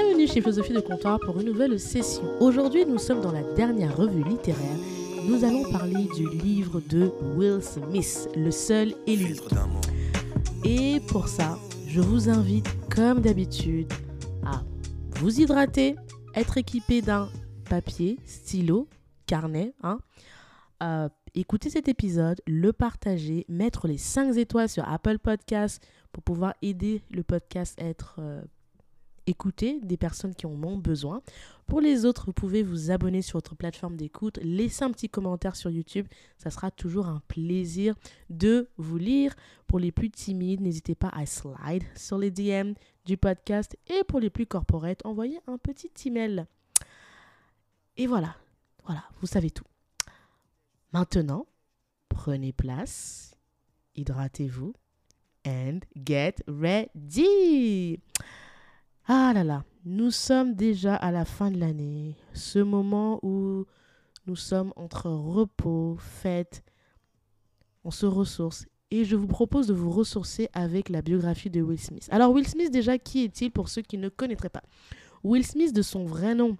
Bienvenue chez Philosophie de Comptoir pour une nouvelle session. Aujourd'hui, nous sommes dans la dernière revue littéraire. Nous allons parler du livre de Will Smith, Le seul et l'unique. Et pour ça, je vous invite, comme d'habitude, à vous hydrater, être équipé d'un papier, stylo, carnet, hein, euh, écouter cet épisode, le partager, mettre les 5 étoiles sur Apple Podcasts pour pouvoir aider le podcast à être euh, écouter des personnes qui en ont besoin. Pour les autres, vous pouvez vous abonner sur votre plateforme d'écoute, laisser un petit commentaire sur YouTube. Ça sera toujours un plaisir de vous lire. Pour les plus timides, n'hésitez pas à slide sur les DM du podcast. Et pour les plus corporate, envoyez un petit email. Et voilà, voilà, vous savez tout. Maintenant, prenez place, hydratez-vous and get ready. Ah là là, nous sommes déjà à la fin de l'année, ce moment où nous sommes entre repos, fêtes, on se ressource. Et je vous propose de vous ressourcer avec la biographie de Will Smith. Alors Will Smith déjà, qui est-il pour ceux qui ne connaîtraient pas? Will Smith de son vrai nom,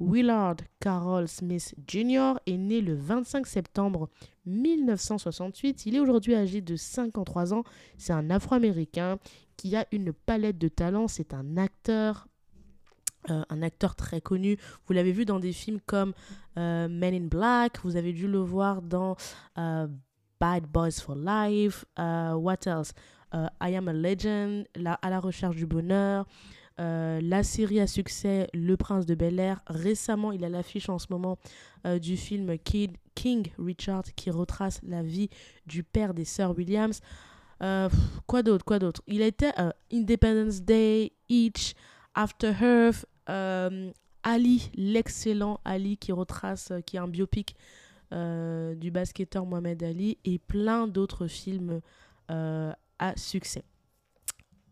Willard Carroll Smith Jr. est né le 25 septembre 1968. Il est aujourd'hui âgé de 53 ans. C'est un Afro-Américain qui a une palette de talents. C'est un acteur, euh, un acteur très connu. Vous l'avez vu dans des films comme euh, Men in Black. Vous avez dû le voir dans euh, Bad Boys for Life. what else? I Am a Legend. à la recherche du bonheur. la série à succès Le Prince de Bel Air. Récemment, il a l'affiche en ce moment du film King Richard qui retrace la vie du père des sœurs Williams. Euh, quoi d'autre Quoi d'autre? Il été euh, Independence Day, Each, After Earth, euh, Ali, l'excellent Ali qui retrace, qui est un biopic du basketteur Mohamed Ali et plein d'autres films à succès.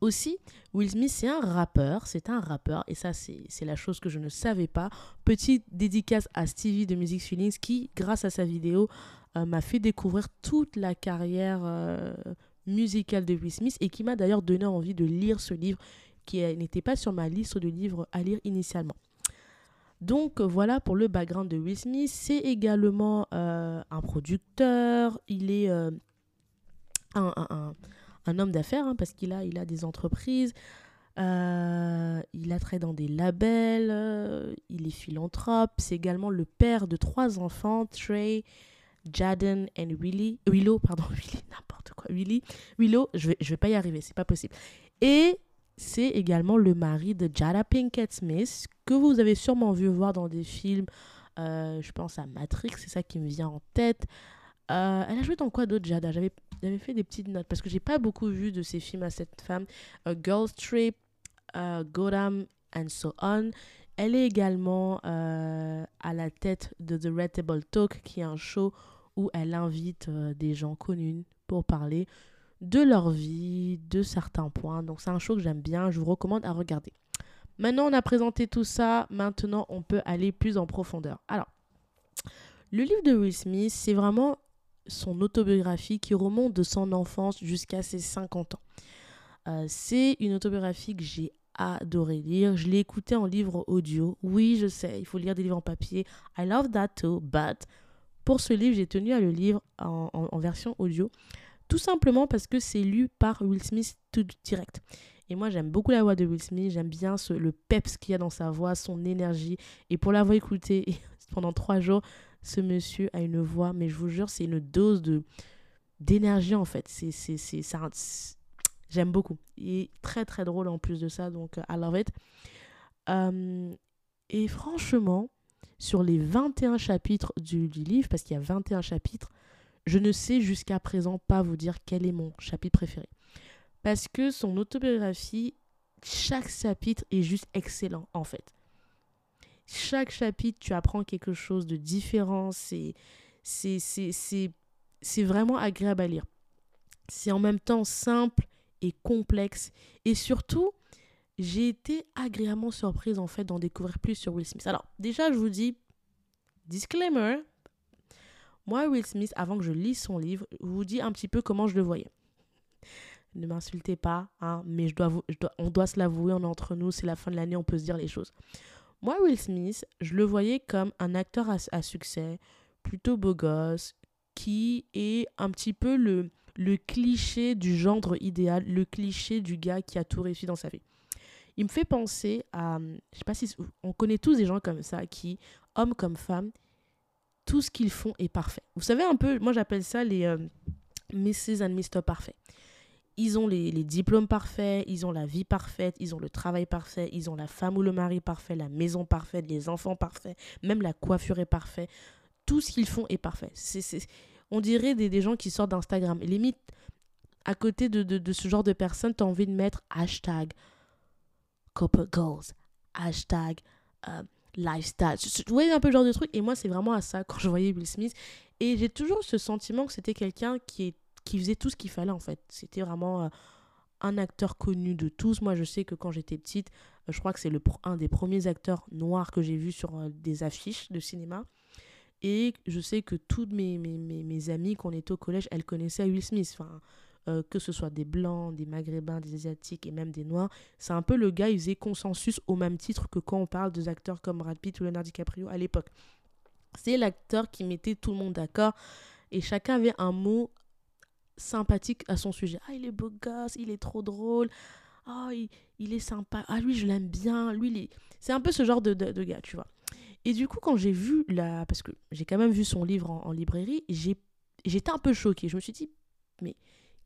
Aussi, Will Smith, c'est un rappeur, c'est un rappeur, et ça, c'est la chose que je ne savais pas. Petite dédicace à Stevie de Music Feelings qui, grâce à sa vidéo, m'a fait découvrir toute la carrière musical de Will Smith et qui m'a d'ailleurs donné envie de lire ce livre qui n'était pas sur ma liste de livres à lire initialement. Donc voilà pour le background de Will Smith. C'est également euh, un producteur, il est euh, un, homme d'affaires hein, parce qu'il a, il a des entreprises, euh, il a trait dans des labels, il est philanthrope, c'est également le père de trois enfants, Trey, Jaden et Willy, Willow, pardon, Willy, n'importe quoi, Willy, Willow, je vais, vais pas y arriver, c'est pas possible. Et c'est également le mari de Jada Pinkett Smith, que vous avez sûrement vu voir dans des films, euh, je pense à Matrix, c'est ça qui me vient en tête. Euh, elle a joué dans quoi d'autre, Jada? J'avais fait des petites notes, parce que j'ai pas beaucoup vu de ces films à cette femme. A Girls Trip, uh, Gotham, and so on. Elle est également euh, à la tête de The Red Table Talk, qui est un show où elle invite euh, des gens connus pour parler de leur vie, de certains points. Donc c'est un show que j'aime bien, je vous recommande à regarder. Maintenant, on a présenté tout ça, maintenant on peut aller plus en profondeur. Alors, le livre de Will Smith, c'est vraiment son autobiographie qui remonte de son enfance jusqu'à ses 50 ans. Euh, c'est une autobiographie que j'ai adoré lire. Je l'ai écouté en livre audio. Oui, je sais, il faut lire des livres en papier. I love that too, but pour ce livre, j'ai tenu à le lire en, version audio. Tout simplement parce que c'est lu par Will Smith tout direct. Et moi, j'aime beaucoup la voix de Will Smith. J'aime bien le peps qu'il y a dans sa voix, son énergie. Et pour l'avoir écouté pendant trois jours, ce monsieur a une voix, mais je vous jure, c'est une dose d'énergie en fait. C'est, c'est, c'est, j'aime beaucoup. Il est très très drôle en plus de ça, donc I love it. Euh, et franchement, sur les 21 chapitres du, livre, parce qu'il y a 21 chapitres, je ne sais jusqu'à présent pas vous dire quel est mon chapitre préféré. Parce que son autobiographie, chaque chapitre est juste excellent en fait. Chaque chapitre, tu apprends quelque chose de différent. C'est, vraiment agréable à lire. C'est en même temps simple et complexe. Et surtout, j'ai été agréablement surprise en fait d'en découvrir plus sur Will Smith. Alors déjà, je vous dis, disclaimer, moi Will Smith, avant que je lise son livre, je vous dis un petit peu comment je le voyais. Ne m'insultez pas, hein, mais je dois, on doit se l'avouer, on est entre nous, c'est la fin de l'année, on peut se dire les choses. Moi, Will Smith, je le voyais comme un acteur à, succès, plutôt beau gosse, qui est un petit peu le, le cliché du gendre idéal, le cliché du gars qui a tout réussi dans sa vie. Il me fait penser à, je sais pas si on connaît tous des gens comme ça qui, hommes comme femmes, tout ce qu'ils font est parfait. Vous savez un peu, moi j'appelle ça les euh, Mrs. and Mr. Parfait. Ils ont les, diplômes parfaits, ils ont la vie parfaite, ils ont le travail parfait, ils ont la femme ou le mari parfait, la maison parfaite, les enfants parfaits, même la coiffure est parfaite. Tout ce qu'ils font est parfait. On dirait des, gens qui sortent d'Instagram. Limite, à côté de, de, de ce genre de personnes, tu as envie de mettre hashtag corporate goals, hashtag euh, lifestyle. Vous voyez un peu le genre de truc. Et moi, c'est vraiment à ça quand je voyais Will Smith. Et j'ai toujours ce sentiment que c'était quelqu'un qui, qui faisait tout ce qu'il fallait en fait. C'était vraiment euh, un acteur connu de tous. Moi, je sais que quand j'étais petite, euh, je crois que c'est le, un des premiers acteurs noirs que j'ai vu sur des affiches de cinéma. Et je sais que toutes mes, mes, mes, mes amies, quand on était au collège, elles connaissaient Will Smith. Enfin, euh, que ce soit des blancs, des maghrébins, des asiatiques et même des noirs. C'est un peu le gars, il faisait consensus au même titre que quand on parle des acteurs comme Brad Pitt ou Leonardo DiCaprio à l'époque. C'est l'acteur qui mettait tout le monde d'accord et chacun avait un mot sympathique à son sujet. Ah, il est beau gosse, il est trop drôle. Ah, il, est sympa. Ah, lui, je l'aime bien. Lui, c'est un peu ce genre de, de, gars, tu vois. Et du coup, quand j'ai vu la. Parce que j'ai quand même vu son livre en, en librairie, j'étais un peu choquée. Je me suis dit, mais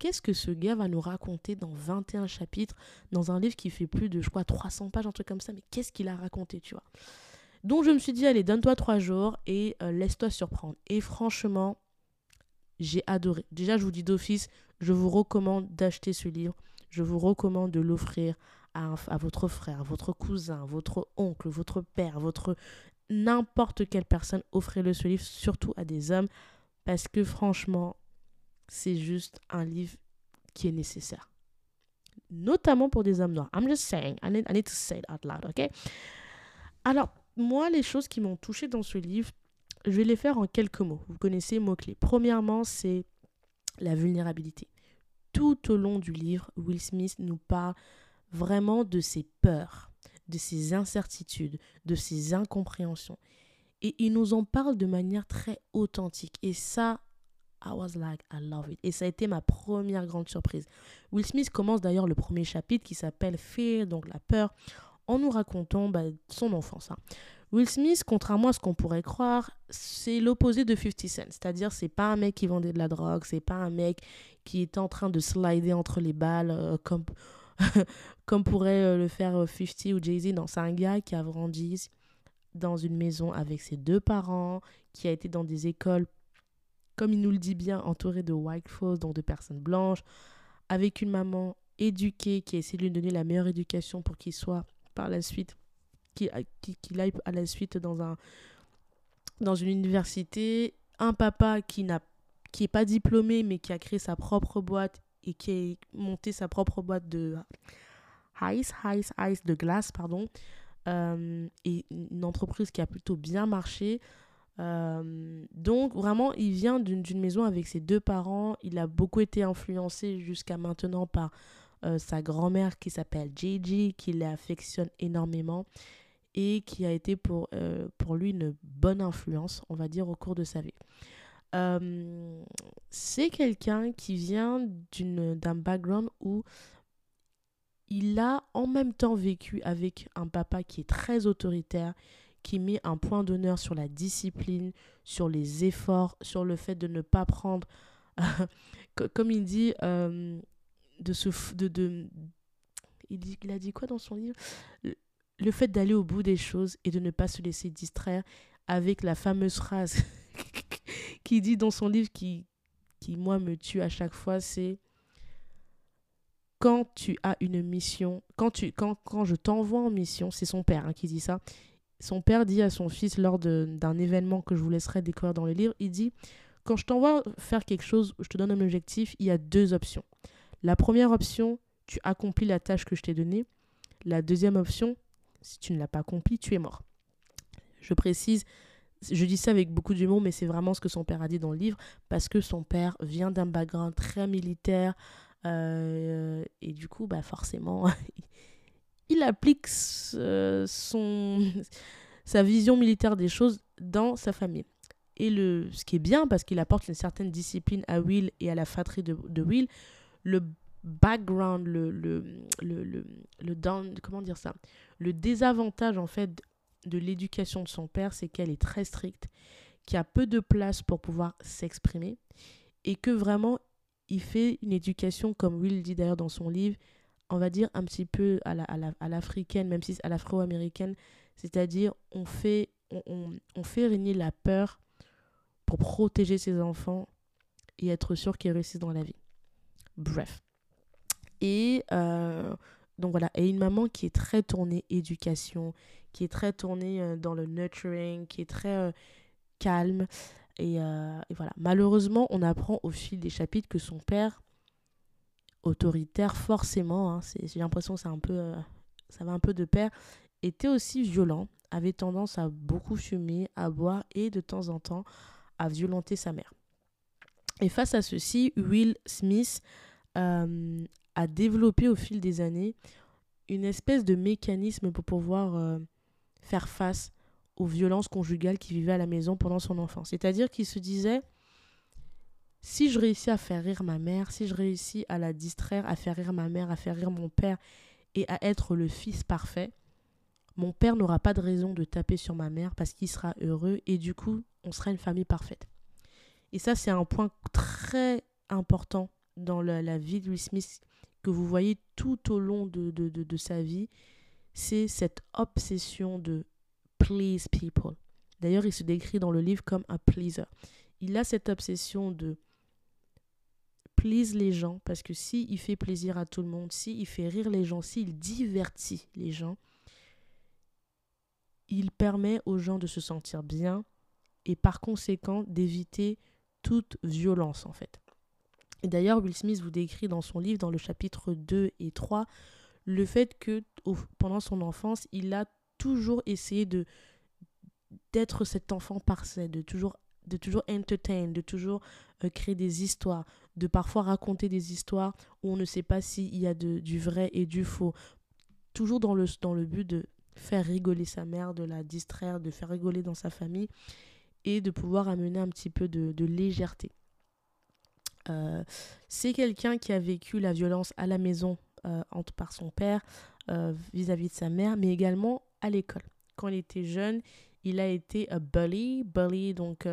qu'est-ce que ce gars va nous raconter dans 21 chapitres, dans un livre qui fait plus de, je crois, 300 pages, un truc comme ça, mais qu'est-ce qu'il a raconté, tu vois? Donc je me suis dit, allez, donne-toi trois jours et euh, laisse-toi surprendre. Et franchement, j'ai adoré. Déjà, je vous dis d'office, je vous recommande d'acheter ce livre. Je vous recommande de l'offrir à, à, votre frère, votre cousin, votre oncle, votre père, votre n'importe quelle personne. Offrez-le ce livre, surtout à des hommes, parce que franchement, c'est juste un livre qui est nécessaire. Notamment pour des hommes noirs. I'm just saying. I need, to say it out loud, ok? Alors, moi, les choses qui m'ont touché dans ce livre, je vais les faire en quelques mots. Vous connaissez mots-clés. Premièrement, c'est la vulnérabilité. Tout au long du livre, Will Smith nous parle vraiment de ses peurs, de ses incertitudes, de ses incompréhensions. Et il nous en parle de manière très authentique. Et ça, I was like, I love it. Et ça a été ma première grande surprise. Will Smith commence d'ailleurs le premier chapitre qui s'appelle Fear, donc la peur, en nous racontant bah, son enfance. Hein. Will Smith, contrairement à ce qu'on pourrait croire, c'est l'opposé de 50 Cent. C'est-à-dire, c'est pas un mec qui vendait de la drogue, c'est pas un mec qui est en train de slider entre les balles euh, comme, comme pourrait euh, le faire 50 euh, ou Jay-Z. Non, c'est un gars qui a grandi dans une maison avec ses deux parents, qui a été dans des écoles comme il nous le dit bien, entouré de white folks, donc de personnes blanches, avec une maman éduquée qui a essayé de lui donner la meilleure éducation pour qu'il soit par la suite, qu'il aille à la suite dans, un, dans une université, un papa qui n'a qui n'est pas diplômé mais qui a créé sa propre boîte et qui a monté sa propre boîte de ice, ice, ice de glace, pardon, euh, et une entreprise qui a plutôt bien marché. Euh, donc vraiment, il vient d'une maison avec ses deux parents. Il a beaucoup été influencé jusqu'à maintenant par euh, sa grand-mère qui s'appelle Gigi, qui l'affectionne énormément et qui a été pour, euh, pour lui une bonne influence, on va dire, au cours de sa vie. C'est quelqu'un qui vient d'un background où il a en même temps vécu avec un papa qui est très autoritaire, qui met un point d'honneur sur la discipline, sur les efforts, sur le fait de ne pas prendre, comme il dit, euh, de se... De, il, a dit quoi dans son livre? Le fait d'aller au bout des choses et de ne pas se laisser distraire avec la fameuse phrase qu'il dit dans son livre qui, qui, moi, me tue à chaque fois, c'est quand tu as une mission, quand, tu, quand, quand je t'envoie en mission, c'est son père hein, qui dit ça, son père dit à son fils lors d'un événement que je vous laisserai découvrir dans le livre, il dit, quand je t'envoie faire quelque chose, je te donne un objectif, il y a deux options. La première option, tu accomplis la tâche que je t'ai donnée. La deuxième option, si tu ne l'as pas accompli, tu es mort. Je précise, je dis ça avec beaucoup d'humour, mais c'est vraiment ce que son père a dit dans le livre, parce que son père vient d'un background très militaire, et du coup, bah forcément, il applique son, sa vision militaire des choses dans sa famille. Et le, ce qui est bien, parce qu'il apporte une certaine discipline à Will et à la fratrie de, de Will, le background, le, le, le, le, comment dire ça, le désavantage en fait de l'éducation de son père, c'est qu'elle est très stricte, qu'il y a peu de place pour pouvoir s'exprimer et que vraiment il fait une éducation, comme Will dit d'ailleurs dans son livre, on va dire un petit peu à l'africaine, la, à même si à l'afro-américaine, c'est-à-dire on fait, on, on, fait régner la peur pour protéger ses enfants et être sûr qu'ils réussissent dans la vie. Bref. Et euh, donc voilà, et une maman qui est très tournée éducation, qui est très tournée euh, dans le nurturing, qui est très euh, calme. Et, et, voilà, malheureusement, on apprend au fil des chapitres que son père, autoritaire forcément, hein, j'ai l'impression que c'est un peu, ça va un peu de pair, était aussi violent, avait tendance à beaucoup fumer, à boire et de temps en temps à violenter sa mère. Et face à ceci, Will Smith euh, a développé au fil des années une espèce de mécanisme pour pouvoir euh, faire face aux violences conjugales qu'il vivait à la maison pendant son enfance. C'est-à-dire qu'il se disait, si je réussis à faire rire ma mère, si je réussis à la distraire, à faire rire ma mère, à faire rire mon père et à être le fils parfait, mon père n'aura pas de raison de taper sur ma mère parce qu'il sera heureux et du coup, on sera une famille parfaite. Et ça, c'est un point très important dans la, vie de Will Smith que vous voyez tout au long de, de, de, sa vie. C'est cette obsession de please people. D'ailleurs, il se décrit dans le livre comme un pleaser. Il a cette obsession de please les gens parce que s'il il fait plaisir à tout le monde, s'il il fait rire les gens, s'il divertit les gens, il permet aux gens de se sentir bien et par conséquent d'éviter toute violence en fait. Et d'ailleurs, Will Smith vous décrit dans son livre, dans le chapitre 2 et 3, le fait que pendant son enfance, il a toujours essayé de d'être cet enfant parfait, de toujours de toujours entertain, de toujours euh, créer des histoires, de parfois raconter des histoires où on ne sait pas s'il y a du vrai et du faux. Toujours dans le, dans le but de faire rigoler sa mère, de la distraire, de faire rigoler dans sa famille et de pouvoir amener un petit peu de, légèreté. Euh, c'est quelqu'un qui a vécu la violence à la maison euh, par son père vis-à-vis de sa mère, mais également à l'école. Quand il était jeune, il a été bully, bully donc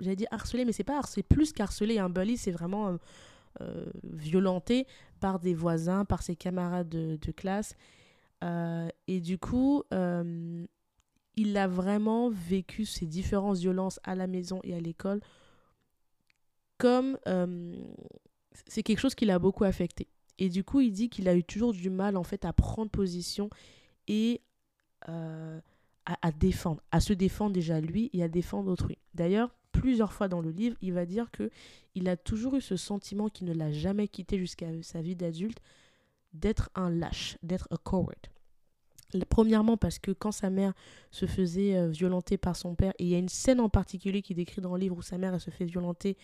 j'allais dire harcelé, mais c'est pas harcelé, plus qu'harcelé. Un bully, c'est vraiment violenté par des voisins, par ses camarades de classe. Euh, et du coup, euh, il a vraiment vécu ces différentes violences à la maison et à l'école comme euh, c'est quelque chose qui l'a beaucoup affecté. Et du coup, il dit qu'il a eu toujours du mal en fait à prendre position et à, défendre, à se défendre déjà lui et à défendre autrui. D'ailleurs, plusieurs fois dans le livre, il va dire que il a toujours eu ce sentiment qui ne l'a jamais quitté jusqu'à sa vie d'adulte, d'être un lâche, d'être un coward. Premièrement parce que quand sa mère se faisait euh, violenter par son père, et il y a une scène en particulier qui décrit dans le livre où sa mère se fait violenter,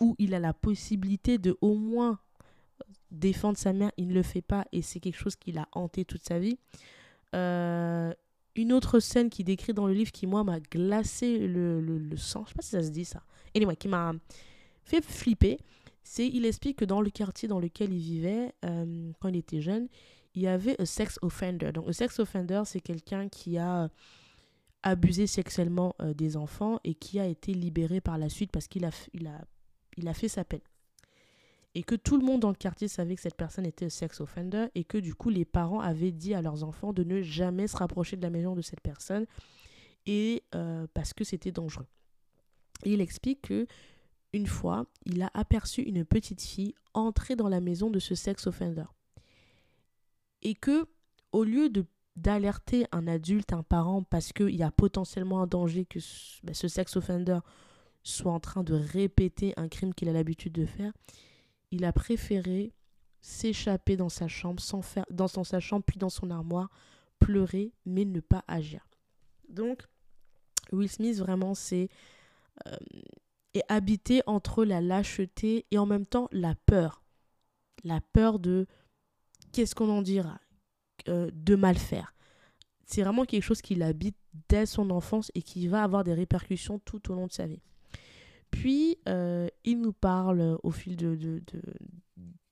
où il a la possibilité de au moins défendre sa mère, il ne le fait pas et c'est quelque chose qui l'a hanté toute sa vie. Euh, une autre scène qui décrit dans le livre qui moi m'a glacé le, le, sang, je sais pas si ça se dit ça, anyway, qui m'a fait flipper, c'est il explique que dans le quartier dans lequel il vivait euh, quand il était jeune, il y avait un sex offender. Donc, un sex offender, c'est quelqu'un qui a abusé sexuellement euh, des enfants et qui a été libéré par la suite parce qu'il a, il a, il a fait sa peine. Et que tout le monde dans le quartier savait que cette personne était un sex offender et que du coup, les parents avaient dit à leurs enfants de ne jamais se rapprocher de la maison de cette personne et euh, parce que c'était dangereux. Il explique que une fois, il a aperçu une petite fille entrer dans la maison de ce sex offender. Et que, au lieu de d'alerter un adulte, un parent, parce qu'il y a potentiellement un danger que ce, ben, ce sex offender soit en train de répéter un crime qu'il a l'habitude de faire, il a préféré s'échapper dans sa chambre, dans son, chambre, puis dans son armoire, pleurer, mais ne pas agir. Donc, Will Smith, vraiment, c'est... Euh, est habité entre la lâcheté et en même temps la peur. La peur de qu'est-ce qu'on en dira, euh, de mal faire. C'est vraiment quelque chose qui l'habite dès son enfance et qui va avoir des répercussions tout au long de sa vie. Puis, euh, il nous parle au fil de,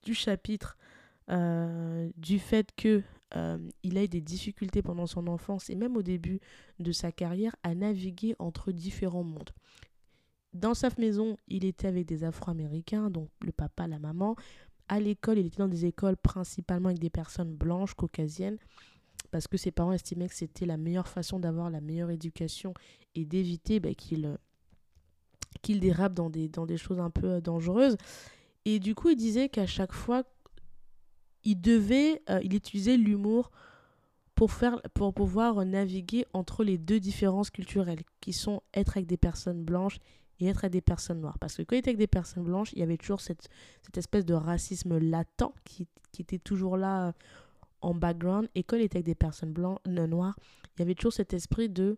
du chapitre euh, du fait que il a eu des difficultés pendant son enfance et même au début de sa carrière à naviguer entre différents mondes. Dans sa maison, il était avec des Afro-Américains, donc le papa, la maman. À l'école, il était dans des écoles principalement avec des personnes blanches, caucasiennes, parce que ses parents estimaient que c'était la meilleure façon d'avoir la meilleure éducation et d'éviter bah, qu'il qu'il dérape dans des, choses un peu euh, dangereuses. Et du coup, il disait qu'à chaque fois, il devait, euh, il utilisait l'humour pour, faire, pour pouvoir naviguer entre les deux différences culturelles, qui sont être avec des personnes blanches et être avec des personnes noires. Parce que quand il était avec des personnes blanches, il y avait toujours cette, espèce de racisme latent qui, était toujours là euh, en background. Et quand il était avec des personnes noires, il y avait toujours cet esprit de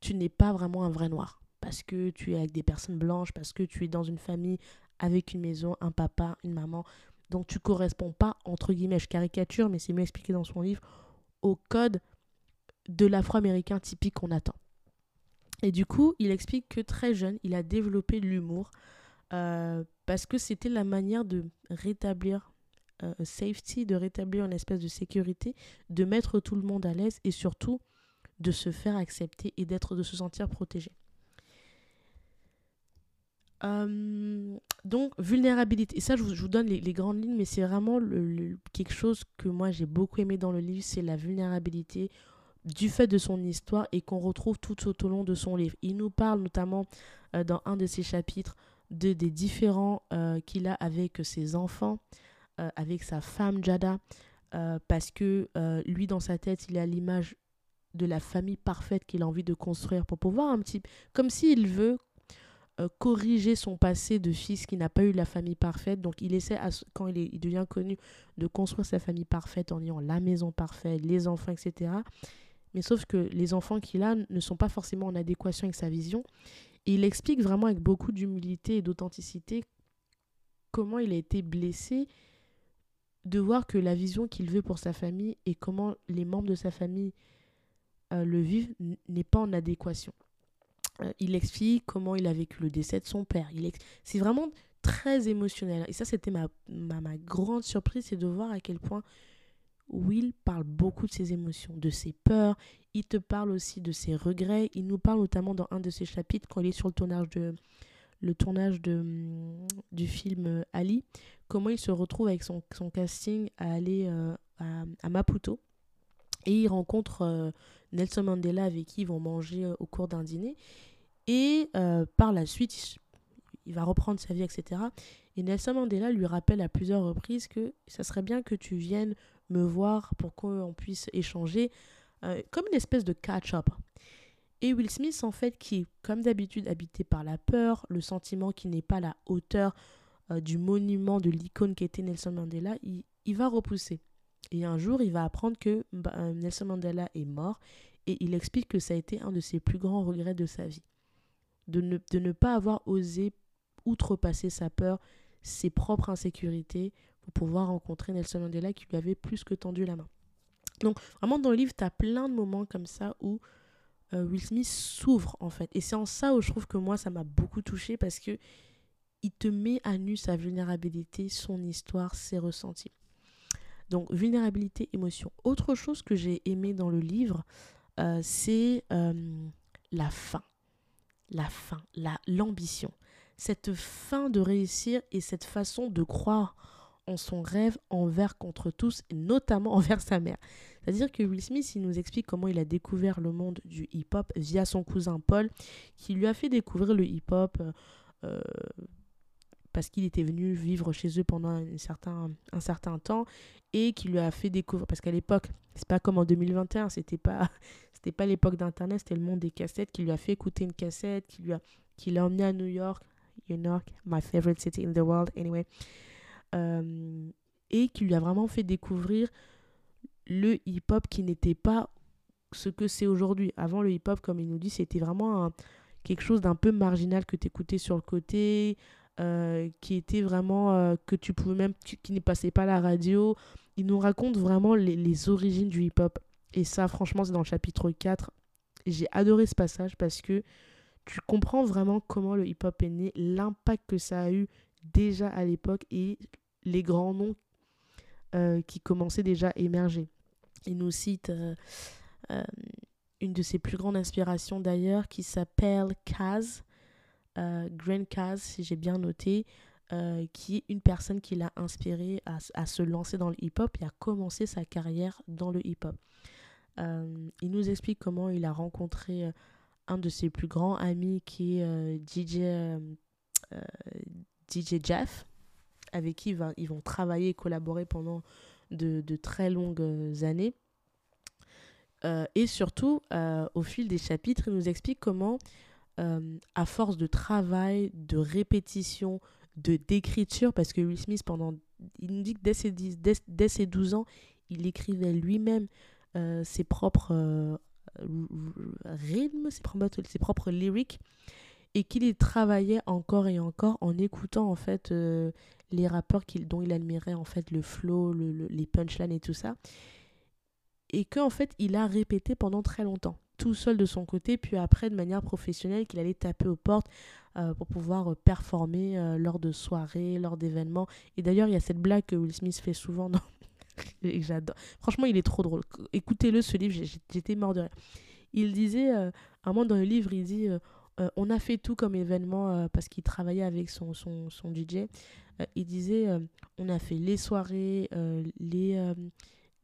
tu n'es pas vraiment un vrai noir. Parce que tu es avec des personnes blanches, parce que tu es dans une famille avec une maison, un papa, une maman. Donc tu corresponds pas, entre guillemets, je caricature, mais c'est mieux expliqué dans son livre, au code de l'afro-américain typique qu'on attend. Et du coup, il explique que très jeune, il a développé l'humour euh, parce que c'était la manière de rétablir euh, safety, de rétablir une espèce de sécurité, de mettre tout le monde à l'aise et surtout de se faire accepter et d'être, de se sentir protégé. Euh, donc, vulnérabilité. Et ça, je vous, donne les, grandes lignes, mais c'est vraiment le, quelque chose que moi j'ai beaucoup aimé dans le livre, c'est la vulnérabilité du fait de son histoire et qu'on retrouve tout au long de son livre. Il nous parle notamment euh, dans un de ses chapitres de, des différents euh, qu'il a avec ses enfants, avec sa femme Jada, parce que lui, dans sa tête, il a l'image de la famille parfaite qu'il a envie de construire pour pouvoir un petit... Comme s'il veut euh, corriger son passé de fils qui n'a pas eu la famille parfaite. Donc il essaie, quand il, est, il devient connu, de construire sa famille parfaite en ayant la maison parfaite, les enfants, etc. Mais sauf que les enfants qu'il a ne sont pas forcément en adéquation avec sa vision. Et il explique vraiment avec beaucoup d'humilité et d'authenticité comment il a été blessé de voir que la vision qu'il veut pour sa famille et comment les membres de sa famille euh, le vivent n'est pas en adéquation. Euh, il explique comment il a vécu le décès de son père. Il C'est vraiment très émotionnel. Et ça, c'était ma, grande surprise, c'est de voir à quel point Will parle beaucoup de ses émotions, de ses peurs. Il te parle aussi de ses regrets. Il nous parle notamment dans un de ses chapitres, quand il est sur le tournage mm, du film euh, Ali, comment il se retrouve avec son, son casting à aller euh, à, Maputo. Et il rencontre Nelson Mandela avec qui ils vont manger au cours d'un dîner. Et euh, par la suite, il va reprendre sa vie, etc. Et Nelson Mandela lui rappelle à plusieurs reprises que ça serait bien que tu viennes me voir pour qu'on puisse échanger, euh, comme une espèce de catch-up. Et Will Smith, en fait, qui est comme d'habitude habité par la peur, le sentiment qu'il n'est pas à la hauteur euh, du monument, de l'icône qu'était Nelson Mandela, il, va repousser. Et un jour, il va apprendre que bah, Nelson Mandela est mort et il explique que ça a été un de ses plus grands regrets de sa vie de ne, de ne pas avoir osé outrepasser sa peur, ses propres insécurités, pour pouvoir rencontrer Nelson Mandela qui lui avait plus que tendu la main. Donc vraiment dans le livre, tu as plein de moments comme ça où euh, Will Smith s'ouvre en fait. Et c'est en ça où je trouve que moi, ça m'a beaucoup touché parce que il te met à nu sa vulnérabilité, son histoire, ses ressentis. Donc vulnérabilité, émotion. Autre chose que j'ai aimé dans le livre, euh, c'est euh, la fin la fin, la l'ambition. Cette fin de réussir et cette façon de croire en son rêve envers contre tous, et notamment envers sa mère. C'est-à-dire que Will Smith, il nous explique comment il a découvert le monde du hip-hop via son cousin Paul, qui lui a fait découvrir le hip-hop euh, parce qu'il était venu vivre chez eux pendant un certain, un certain temps et qui lui a fait découvrir, parce qu'à l'époque, c'est pas comme en 2021, c'était pas, c'était pas l'époque d'internet, c'était le monde des cassettes, qui lui a fait écouter une cassette, qui lui a, qui l'a emmené à New York, New York, my favorite city in the world, anyway, euh, et qui lui a vraiment fait découvrir le hip-hop qui n'était pas ce que c'est aujourd'hui. Avant, le hip-hop, comme il nous dit, c'était vraiment quelque chose d'un peu marginal que tu écoutais sur le côté, euh, qui était vraiment euh, que tu pouvais même qui ne passait pas la radio. Il nous raconte vraiment les, les origines du hip-hop. Et ça, franchement, c'est dans le chapitre 4. J'ai adoré ce passage parce que tu comprends vraiment comment le hip-hop est né, l'impact que ça a eu déjà à l'époque et les grands noms euh, qui commençaient déjà à émerger. Il nous cite une de ses plus grandes inspirations d'ailleurs qui s'appelle Kaz, euh, Grand Kaz si j'ai bien noté, euh, qui est une personne qui l'a inspiré à, se lancer dans le hip-hop et à commencer sa carrière dans le hip-hop. Euh, il nous explique comment il a rencontré un de ses plus grands amis qui est DJ, DJ Jeff, avec qui va, ils vont travailler et collaborer pendant de, très longues années. Euh, et surtout, euh, au fil des chapitres, il nous explique comment, euh, à force de travail, de répétition, de d'écriture, parce que Will Smith, pendant, il nous dit que dès ses, dès, ses 12 ans, il écrivait lui-même ses propres rythmes, ses propres, ses propres lyrics, et qu'il travaillait encore et encore en écoutant en fait les rappeurs dont il admirait en fait le flow, le, les punchlines et tout ça. Et qu'en fait il a répété pendant très longtemps, tout seul de son côté, puis après de manière professionnelle qu'il allait taper aux portes euh, pour pouvoir euh, performer euh, lors de soirées, lors d'événements. Et d'ailleurs il y a cette blague que Will Smith fait souvent dans... j'adore. Franchement il est trop drôle. Écoutez-le ce livre, j'étais mort de rire. Il disait, à un moment dans le livre, il dit... on a fait tout comme événement parce qu'il travaillait avec son, son, son DJ. il disait on a fait les soirées, les,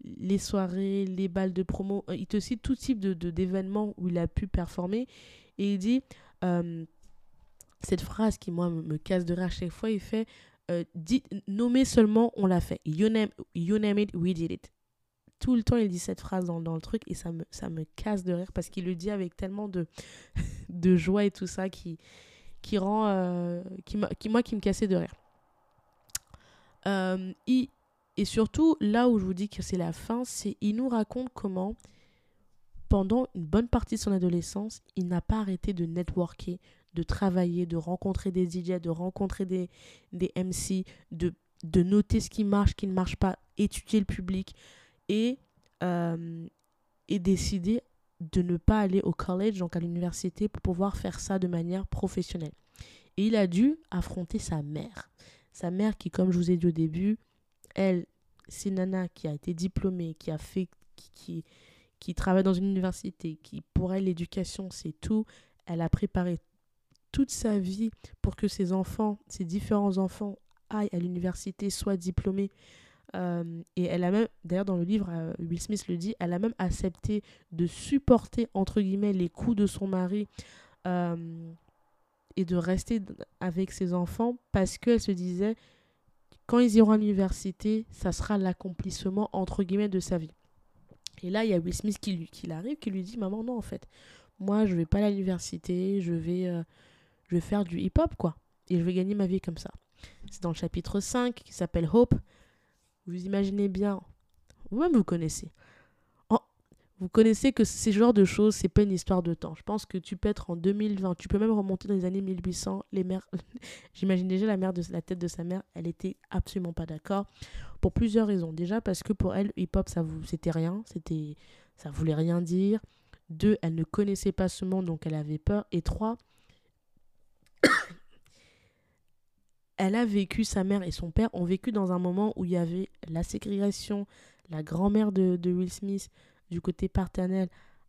les soirées, les balles de promo. Euh, il te cite tout type de, d'événements où il a pu performer. Et il dit, euh, cette phrase qui, moi, me, casse de rire à chaque fois, il fait, euh, dit, nommez seulement, on l'a fait. You name, you it, we did it. Tout le temps, il dit cette phrase dans, dans le truc et ça me, ça me casse de rire parce qu'il le dit avec tellement de, de joie et tout ça qui, qui rend, qui, qui, moi, qui me cassait de rire. il, et surtout, là où je vous dis que c'est la fin, c'est il nous raconte comment, pendant une bonne partie de son adolescence, il n'a pas arrêté de networker, de travailler, de rencontrer des DJ, de rencontrer des, des MC, de, de noter ce qui marche, ce qui ne marche pas, étudier le public et, euh, et décider de ne pas aller au college, donc à l'université, pour pouvoir faire ça de manière professionnelle. Et il a dû affronter sa mère. Sa mère qui, comme je vous ai dit au début, elle, c'est Nana qui a été diplômée, qui a fait, qui, qui, travaille dans une université, qui pour elle l'éducation c'est tout. Elle a préparé toute sa vie pour que ses enfants, ses différents enfants aillent à l'université, soient diplômés. Euh, et elle a même, d'ailleurs dans le livre, euh, Will Smith le dit, elle a même accepté de supporter, entre guillemets, les coups de son mari euh, et de rester avec ses enfants parce qu'elle se disait, quand ils iront à l'université, ça sera l'accomplissement entre guillemets de sa vie. Et là, il y a Will Smith qui, lui, qui arrive, qui lui dit Maman, non, en fait, moi, je vais pas à l'université, je vais, euh, je vais faire du hip-hop, quoi. Et je vais gagner ma vie comme ça. C'est dans le chapitre 5 qui s'appelle Hope. Vous imaginez bien, vous-même vous connaissez. Vous connaissez que ces genres de choses, c'est pas une histoire de temps. Je pense que tu peux être en 2020, tu peux même remonter dans les années 1800. Les mères, j'imagine déjà la mère de la tête de sa mère, elle était absolument pas d'accord pour plusieurs raisons. Déjà parce que pour elle, hip-hop, ça c'était rien, c'était, ça voulait rien dire. Deux, elle ne connaissait pas ce monde, donc elle avait peur. Et trois, elle a vécu, sa mère et son père ont vécu dans un moment où il y avait la ségrégation, la grand-mère de, de Will Smith du côté paternel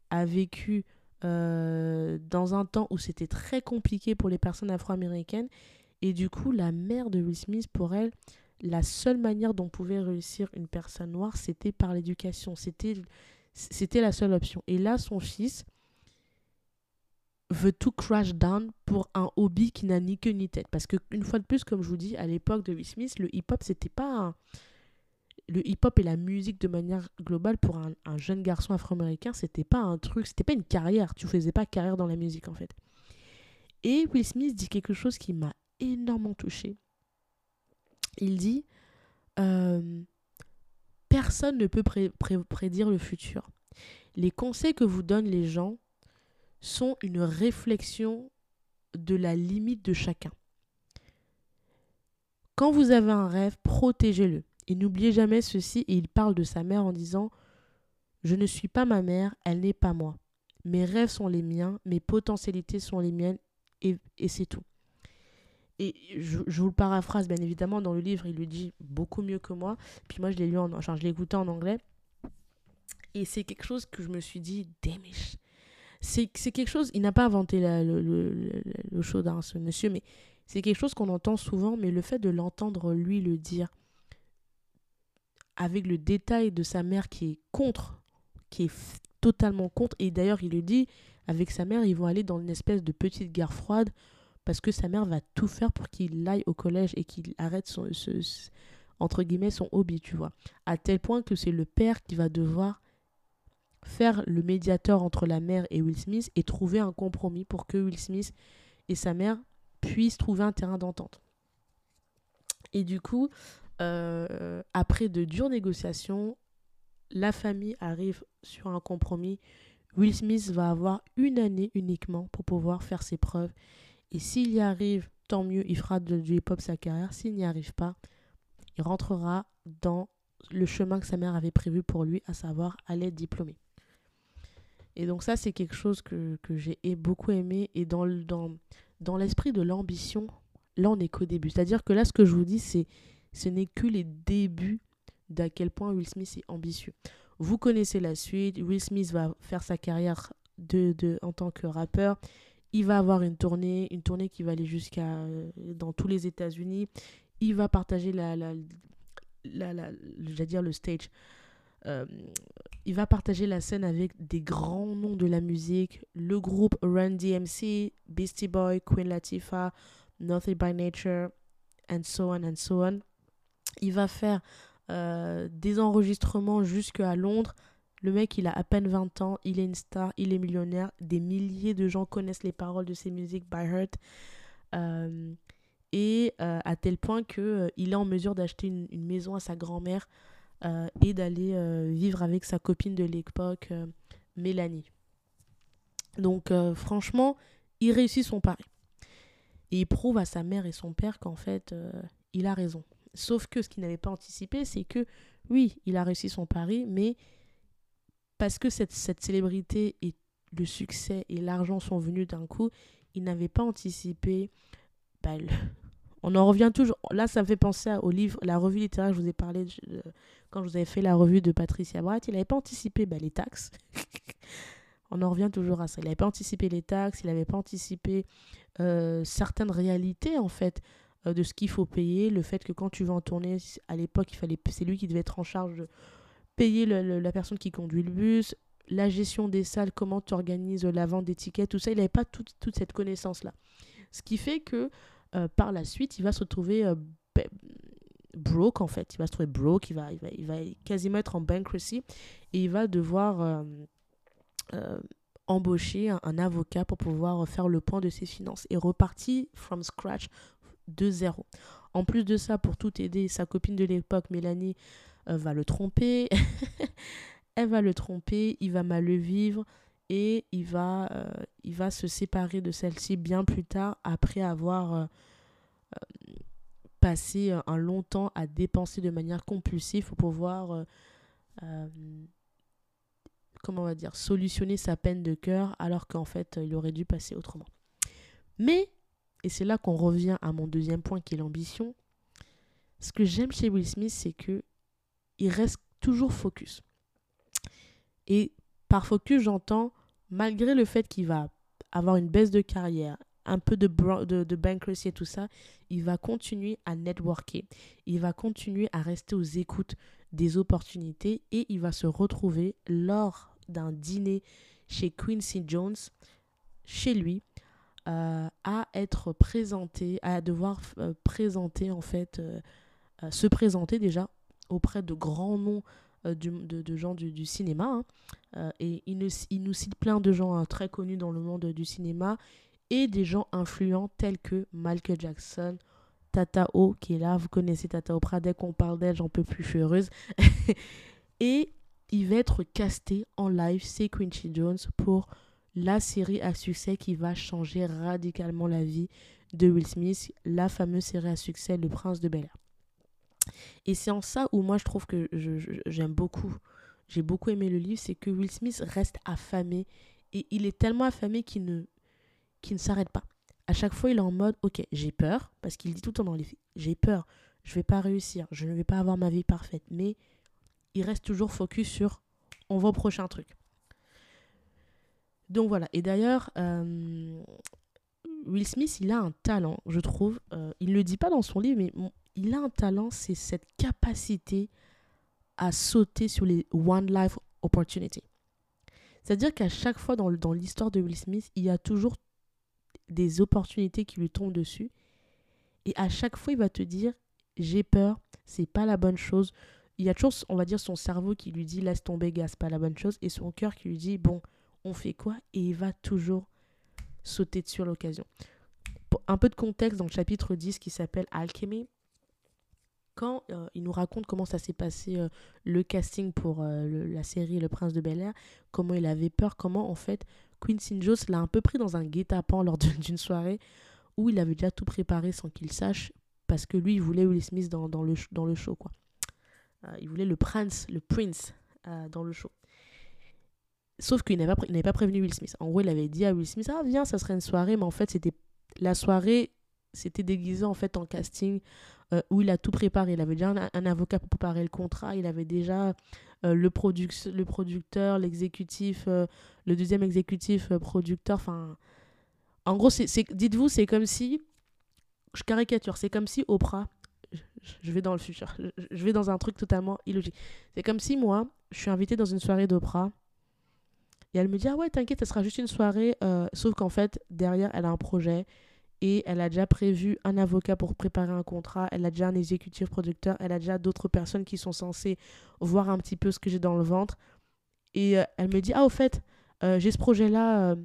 a vécu euh, dans un temps où c'était très compliqué pour les personnes afro-américaines. Et du coup, la mère de Will Smith, pour elle, la seule manière dont pouvait réussir une personne noire, c'était par l'éducation. C'était, la seule option. Et là, son fils veut tout crash down pour un hobby qui n'a ni queue ni tête. Parce que, une fois de plus, comme je vous dis, à l'époque de Will Smith, le hip-hop, c'était pas le hip-hop et la musique de manière globale pour un, jeune garçon afro-américain, c'était pas un truc, c'était pas une carrière. Tu faisais pas carrière dans la musique en fait. Et Will Smith dit quelque chose qui m'a énormément touché. Il dit euh, Personne ne peut prédire le futur. Les conseils que vous donnent les gens sont une réflexion de la limite de chacun. Quand vous avez un rêve, protégez-le. Et n'oubliez jamais ceci, et il parle de sa mère en disant Je ne suis pas ma mère, elle n'est pas moi. Mes rêves sont les miens, mes potentialités sont les miennes, et, c'est tout. Et je, vous le paraphrase, bien évidemment, dans le livre, il le dit beaucoup mieux que moi. Puis moi, je l'ai lu en, enfin, je l'ai écouté en anglais. Et c'est quelque chose que je me suis dit, démiche. C'est quelque chose, il n'a pas inventé le, le, le, d'un ce monsieur, mais c'est quelque chose qu'on entend souvent, mais le fait de l'entendre lui le dire, avec le détail de sa mère qui est contre, qui est totalement contre, et d'ailleurs il le dit, avec sa mère, ils vont aller dans une espèce de petite guerre froide, parce que sa mère va tout faire pour qu'il aille au collège et qu'il arrête son, entre guillemets, son hobby, tu vois. À tel point que c'est le père qui va devoir faire le médiateur entre la mère et Will Smith et trouver un compromis pour que Will Smith et sa mère puissent trouver un terrain d'entente. Et du coup, euh, après de dures négociations, la famille arrive sur un compromis. Will Smith va avoir une année uniquement pour pouvoir faire ses preuves. Et s'il y arrive, tant mieux, il fera de, du hip-hop sa carrière. S'il n'y arrive pas, il rentrera dans le chemin que sa mère avait prévu pour lui, à savoir aller diplômé. Et donc ça, c'est quelque chose que, que j'ai beaucoup aimé. Et dans, dans, dans l'esprit de l'ambition, là, on n'est qu'au début. C'est-à-dire que là, ce que je vous dis, c'est ce n'est que les débuts d'à quel point Will Smith est ambitieux. Vous connaissez la suite. Will Smith va faire sa carrière de, de, en tant que rappeur. Il va avoir une tournée, une tournée qui va aller jusqu'à euh, dans tous les États-Unis. Il va partager la, la, la, dire le stage euh, il va partager la scène avec des grands noms de la musique, le groupe Run DMC, Beastie Boy, Queen Latifah, Nothing by Nature, and so on and so on. Il va faire euh, des enregistrements jusqu'à Londres. Le mec, il a à peine 20 ans, il est une star, il est millionnaire. Des milliers de gens connaissent les paroles de ses musiques by heart. Euh, et à tel point qu'il il est en mesure d'acheter une, une, maison à sa grand-mère euh, et d'aller euh, vivre avec sa copine de l'époque, euh, Mélanie. Donc franchement, il réussit son pari. Et il prouve à sa mère et son père qu'en fait, il a raison. Sauf que ce qu'il n'avait pas anticipé, c'est que oui, il a réussi son pari, mais parce que cette, cette célébrité et le succès et l'argent sont venus d'un coup, il n'avait pas anticipé bah, on en revient toujours. Là, ça me fait penser au livre, la revue littéraire je vous ai parlé quand je vous avais fait la revue de Patricia Bratt. Il n'avait pas anticipé bah, les taxes. on en revient toujours à ça. Il n'avait pas anticipé les taxes, il n'avait pas anticipé euh, certaines réalités, en fait, euh, de ce qu'il faut payer. Le fait que quand tu vas en tournée, à l'époque, fallait, c'est lui qui devait être en charge de payer la personne qui conduit le bus, la gestion des salles, comment tu organises la vente d'étiquettes, tout ça. Il n'avait pas toute, toute cette connaissance-là. Ce qui fait que euh, par la suite, il va se retrouver euh, broke en fait. Il va se trouver broke, il va, il va, quasiment être en bankruptcy et il va devoir euh, embaucher un, avocat pour pouvoir faire le point de ses finances et repartir from scratch de zéro. En plus de ça, pour tout aider, sa copine de l'époque, Mélanie, va le tromper. Elle va le tromper, il va mal le vivre et il va, euh, se séparer de celle-ci bien plus tard après avoir euh, euh, passé un long temps à dépenser de manière compulsive pour pouvoir comment on va dire solutionner sa peine de cœur alors qu'en fait il aurait dû passer autrement. Mais et c'est là qu'on revient à mon deuxième point qui est l'ambition. Ce que j'aime chez Will Smith, c'est que il reste toujours focus. Et par focus, j'entends malgré le fait qu'il va avoir une baisse de carrière, un peu de, de, de bankruptcy et tout ça, il va continuer à networker. Il va continuer à rester aux écoutes des opportunités et il va se retrouver lors d'un dîner chez Quincy Jones, chez lui, euh, à être présenté, à devoir euh, présenter en fait, euh, se présenter déjà auprès de grands noms euh, de, gens du, cinéma. Hein. Et il, nous cite plein de gens hein, très connus dans le monde du cinéma et des gens influents tels que Michael Jackson, Tata O qui est là. Vous connaissez Tata Oprah, dès qu'on parle d'elle, j'en peux plus, je suis heureuse. et il va être casté en live, c'est Quincy Jones, pour la série à succès qui va changer radicalement la vie de Will Smith, la fameuse série à succès Le Prince de Bel Air. Et c'est en ça où moi je trouve que j'aime beaucoup, j'ai beaucoup aimé le livre, c'est que Will Smith reste affamé et il est tellement affamé qu'il ne, ne s'arrête pas. À chaque fois, il est en mode, ok, j'ai peur, parce qu'il dit tout le temps dans les j'ai peur, je vais pas réussir, je ne vais pas avoir ma vie parfaite, mais il reste toujours focus sur, on va au prochain truc. Donc voilà, et d'ailleurs, euh, Will Smith, il a un talent, je trouve, euh, il ne le dit pas dans son livre, mais il a un talent, c'est cette capacité à sauter sur les One Life Opportunity. C'est-à-dire qu'à chaque fois dans, dans l'histoire de Will Smith, il y a toujours des opportunités qui lui tombent dessus. Et à chaque fois, il va te dire J'ai peur, c'est pas la bonne chose. Il y a toujours, on va dire, son cerveau qui lui dit Laisse tomber, gars, c'est pas la bonne chose. Et son cœur qui lui dit Bon, on fait quoi Et il va toujours sauter sur l'occasion. Un peu de contexte dans le chapitre 10 qui s'appelle Alchemy. Quand euh, il nous raconte comment ça s'est passé euh, le casting pour euh, la série Le Prince de Bel Air, comment il avait peur, comment en fait Quincy Jones l'a un peu pris dans un guet-apens lors d'une soirée où il avait déjà tout préparé sans qu'il sache parce que lui il voulait Will Smith dans, le, dans show quoi. il voulait le prince, le prince dans le show. Sauf qu'il n'avait pas, prévenu Will Smith. En gros, il avait dit à Will Smith Ah, viens, ça serait une soirée. Mais en fait, c'était la soirée, c'était déguisé en fait en casting euh, où il a tout préparé. Il avait déjà un, avocat pour préparer le contrat. Il avait déjà euh, le, le producteur, l'exécutif, euh, le deuxième exécutif, producteur. En gros, dites-vous, c'est comme si. Je caricature. C'est comme si Oprah. Je, vais dans le futur. Je, je vais dans un truc totalement illogique. C'est comme si moi, je suis invité dans une soirée d'Oprah et elle me dit, ah ouais, t'inquiète, ça sera juste une soirée. Euh, sauf qu'en fait, derrière, elle a un projet et elle a déjà prévu un avocat pour préparer un contrat. Elle a déjà un exécutif producteur. Elle a déjà d'autres personnes qui sont censées voir un petit peu ce que j'ai dans le ventre. Et euh, elle me dit, ah au fait, euh, j'ai ce projet-là.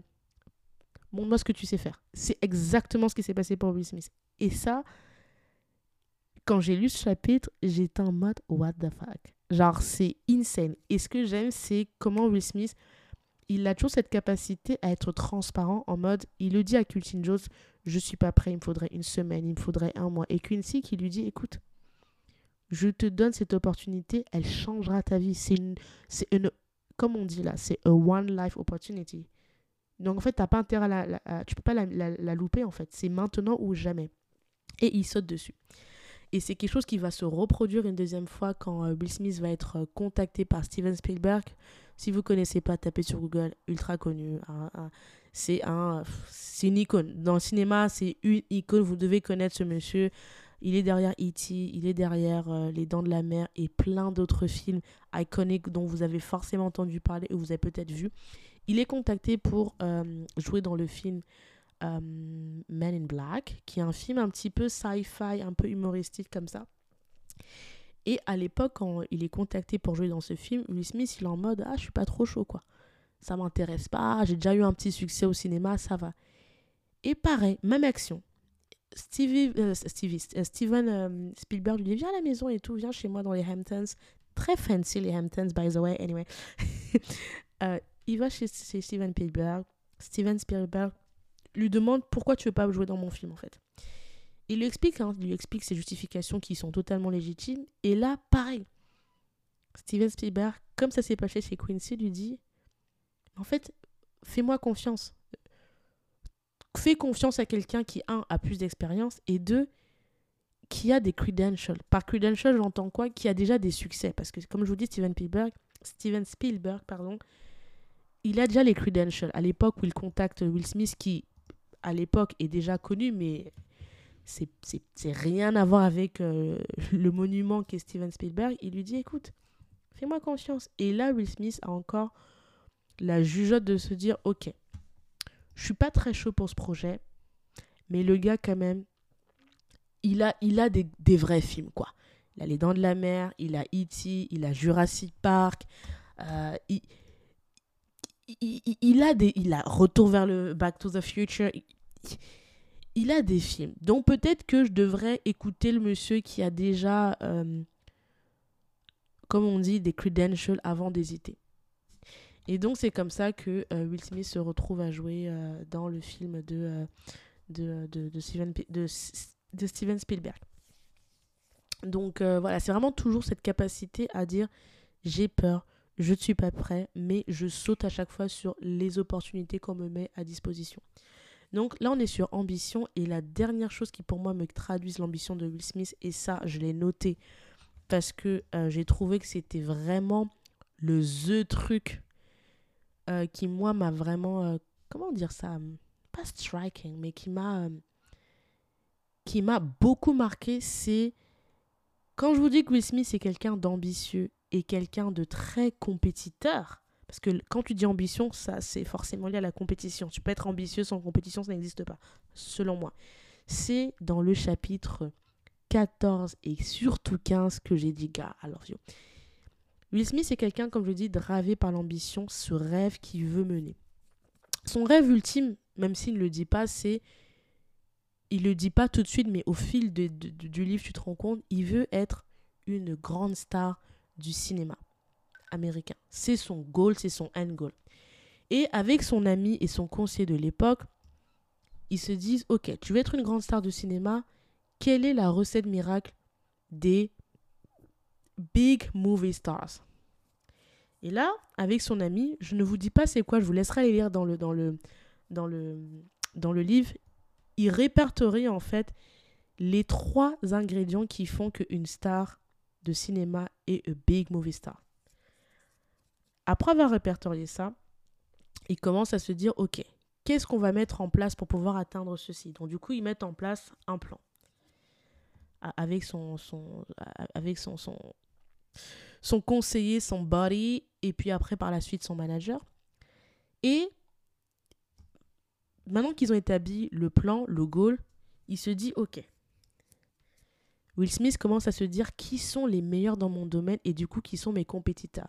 montre-moi ce que tu sais faire. C'est exactement ce qui s'est passé pour Will Smith. Et ça, quand j'ai lu ce chapitre, j'étais en mode, what the fuck? Genre, c'est insane. Et ce que j'aime, c'est comment Will Smith il a toujours cette capacité à être transparent en mode, il le dit à Quincy Jones, je suis pas prêt, il me faudrait une semaine, il me faudrait un mois. Et Quincy qui lui dit, écoute, je te donne cette opportunité, elle changera ta vie. C'est une, c'est une, comme on dit là, c'est a one life opportunity. Donc en fait, t'as pas intérêt à la, tu peux pas la, la, louper en fait. C'est maintenant ou jamais. Et il saute dessus. Et c'est quelque chose qui va se reproduire une deuxième fois quand euh, Will Smith va être euh, contacté par Steven Spielberg si vous connaissez pas, tapez sur Google, ultra connu. C'est un, une icône. Dans le cinéma, c'est une icône. Vous devez connaître ce monsieur. Il est derrière E.T., il est derrière euh, Les Dents de la Mer et plein d'autres films iconiques dont vous avez forcément entendu parler ou vous avez peut-être vu. Il est contacté pour euh, jouer dans le film euh, Men in Black, qui est un film un petit peu sci-fi, un peu humoristique comme ça. Et à l'époque, quand il est contacté pour jouer dans ce film, Will Smith, il est en mode Ah, je suis pas trop chaud, quoi. Ça m'intéresse pas, j'ai déjà eu un petit succès au cinéma, ça va. Et pareil, même action. Euh, euh, Steven euh, Spielberg lui dit Viens à la maison et tout, viens chez moi dans les Hamptons. Très fancy, les Hamptons, by the way, anyway. il va chez, chez Steven Spielberg. Steven Spielberg lui demande Pourquoi tu veux pas jouer dans mon film, en fait? Il lui explique, hein, il lui explique ses justifications qui sont totalement légitimes. Et là, pareil. Steven Spielberg, comme ça s'est passé chez Quincy, lui dit En fait, fais-moi confiance. Fais confiance à quelqu'un qui, un, a plus d'expérience et deux, qui a des credentials. Par credentials, j'entends quoi? Qui a déjà des succès. Parce que, comme je vous dis, Steven Spielberg, Steven Spielberg pardon, il a déjà les credentials. À l'époque où il contacte Will Smith, qui, à l'époque, est déjà connu, mais c'est rien à voir avec euh, le monument qu'est Steven Spielberg. Il lui dit écoute, fais-moi confiance. Et là, Will Smith a encore la jugeote de se dire ok, je suis pas très chaud pour ce projet, mais le gars, quand même, il a, il a des, des vrais films, quoi. Il a Les Dents de la Mer, il a E.T., il a Jurassic Park, euh, il, il, il, a des, il a Retour vers le Back to the Future a des films. Donc peut-être que je devrais écouter le monsieur qui a déjà, euh, comme on dit, des credentials avant d'hésiter. Et donc, c'est comme ça que euh, Will Smith se retrouve à jouer euh, dans le film de, de, de, Steven, de Steven Spielberg. Donc, voilà, c'est vraiment toujours cette capacité à dire j'ai peur, je ne suis pas prêt, mais je saute à chaque fois sur les opportunités qu'on me met à disposition. Donc là, on est sur ambition. Et la dernière chose qui pour moi me traduise l'ambition de Will Smith, et ça, je l'ai noté parce que j'ai trouvé que c'était vraiment le The truc euh, qui, moi, m'a vraiment. Euh, comment dire ça Pas striking, mais qui m'a. Qui m'a beaucoup marqué, c'est. Quand je vous dis que Will Smith est quelqu'un d'ambitieux et quelqu'un de très compétiteur, parce que quand tu dis ambition, ça c'est forcément lié à la compétition. Tu peux être ambitieux sans compétition, ça n'existe pas, selon moi. C'est dans le chapitre 14 et surtout 15 que j'ai dit, gars, alors. Will Smith est quelqu'un, comme je dis, dravé par l'ambition, ce rêve qu'il veut mener. Son rêve ultime, même s'il ne le dit pas, c'est. Il ne le dit pas tout de suite, mais au fil du livre, tu te rends compte, il veut être une grande star du cinéma américain. C'est son goal, c'est son end goal. Et avec son ami et son conseiller de l'époque, ils se disent Ok, tu veux être une grande star du cinéma, quelle est la recette miracle des big movie stars? Et là, avec son ami, je ne vous dis pas c'est quoi, je vous laisserai aller lire dans le, dans le, dans le, dans le livre. Il répertorie en fait les trois ingrédients qui font qu'une star de cinéma est a big movie star. Après avoir répertorié ça, il commence à se dire ok, qu'est-ce qu'on va mettre en place pour pouvoir atteindre ceci? Donc du coup, ils mettent en place un plan avec son, avec son, son conseiller, son body, et puis après par la suite son manager. Et maintenant qu'ils ont établi le plan, le goal, il se dit ok. Will Smith commence à se dire qui sont les meilleurs dans mon domaine et du coup qui sont mes compétiteurs?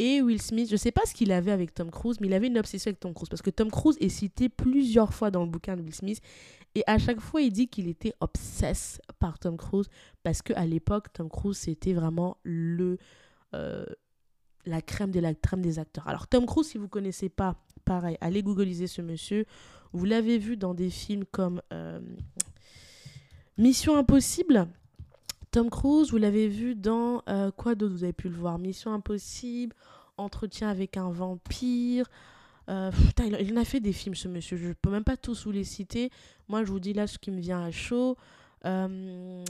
Et Will Smith, je ne sais pas ce qu'il avait avec Tom Cruise, mais il avait une obsession avec Tom Cruise parce que Tom Cruise est cité plusieurs fois dans le bouquin de Will Smith et à chaque fois, il dit qu'il était obsesse par Tom Cruise parce qu'à l'époque, Tom Cruise, c'était vraiment le, euh, la crème de la crème des acteurs. Alors, Tom Cruise, si vous ne connaissez pas, pareil, allez googliser ce monsieur. Vous l'avez vu dans des films comme euh, Mission Impossible. Tom Cruise, vous l'avez vu dans euh, quoi d'autre? Vous avez pu le voir Mission Impossible, Entretien avec un vampire. Euh, il, en a fait des films, ce monsieur. Je ne peux même pas tous vous les citer. Moi, je vous dis là ce qui me vient à chaud. Euh,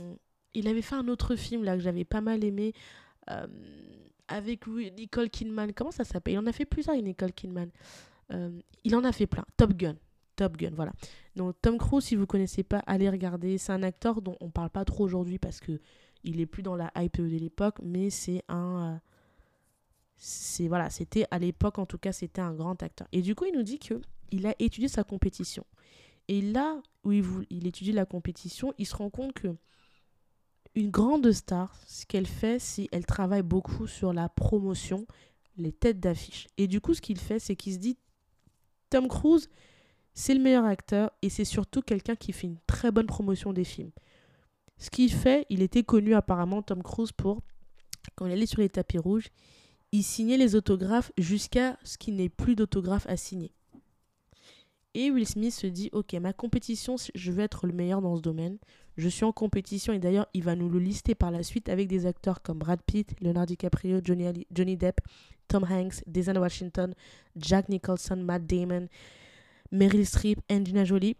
il avait fait un autre film là que j'avais pas mal aimé avec Nicole Kidman. Comment ça s'appelle? Il en a fait plusieurs avec Nicole Kidman. il en a fait plein. Top Gun. Top Gun, voilà. Donc Tom Cruise, si vous connaissez pas, allez regarder. C'est un acteur dont on parle pas trop aujourd'hui parce que il est plus dans la hype de l'époque, mais c'est un c'est voilà, c'était à l'époque en tout cas, c'était un grand acteur. Et du coup, il nous dit que il a étudié sa compétition. Et là où il, il étudie la compétition, il se rend compte que une grande star, ce qu'elle fait, c'est elle travaille beaucoup sur la promotion, les têtes d'affiche. Et du coup, ce qu'il fait, c'est qu'il se dit Tom Cruise, c'est le meilleur acteur et c'est surtout quelqu'un qui fait une très bonne promotion des films. Ce qu'il fait, il était connu apparemment, Tom Cruise, pour, quand il allait sur les tapis rouges, il signait les autographes jusqu'à ce qu'il n'ait plus d'autographes à signer. Et Will Smith se dit, ok, ma compétition, je veux être le meilleur dans ce domaine. Je suis en compétition et d'ailleurs, il va nous le lister par la suite avec des acteurs comme Brad Pitt, Leonardo DiCaprio, Johnny, Johnny Depp, Tom Hanks, Denzel Washington, Jack Nicholson, Matt Damon, Meryl Streep, Angelina Jolie.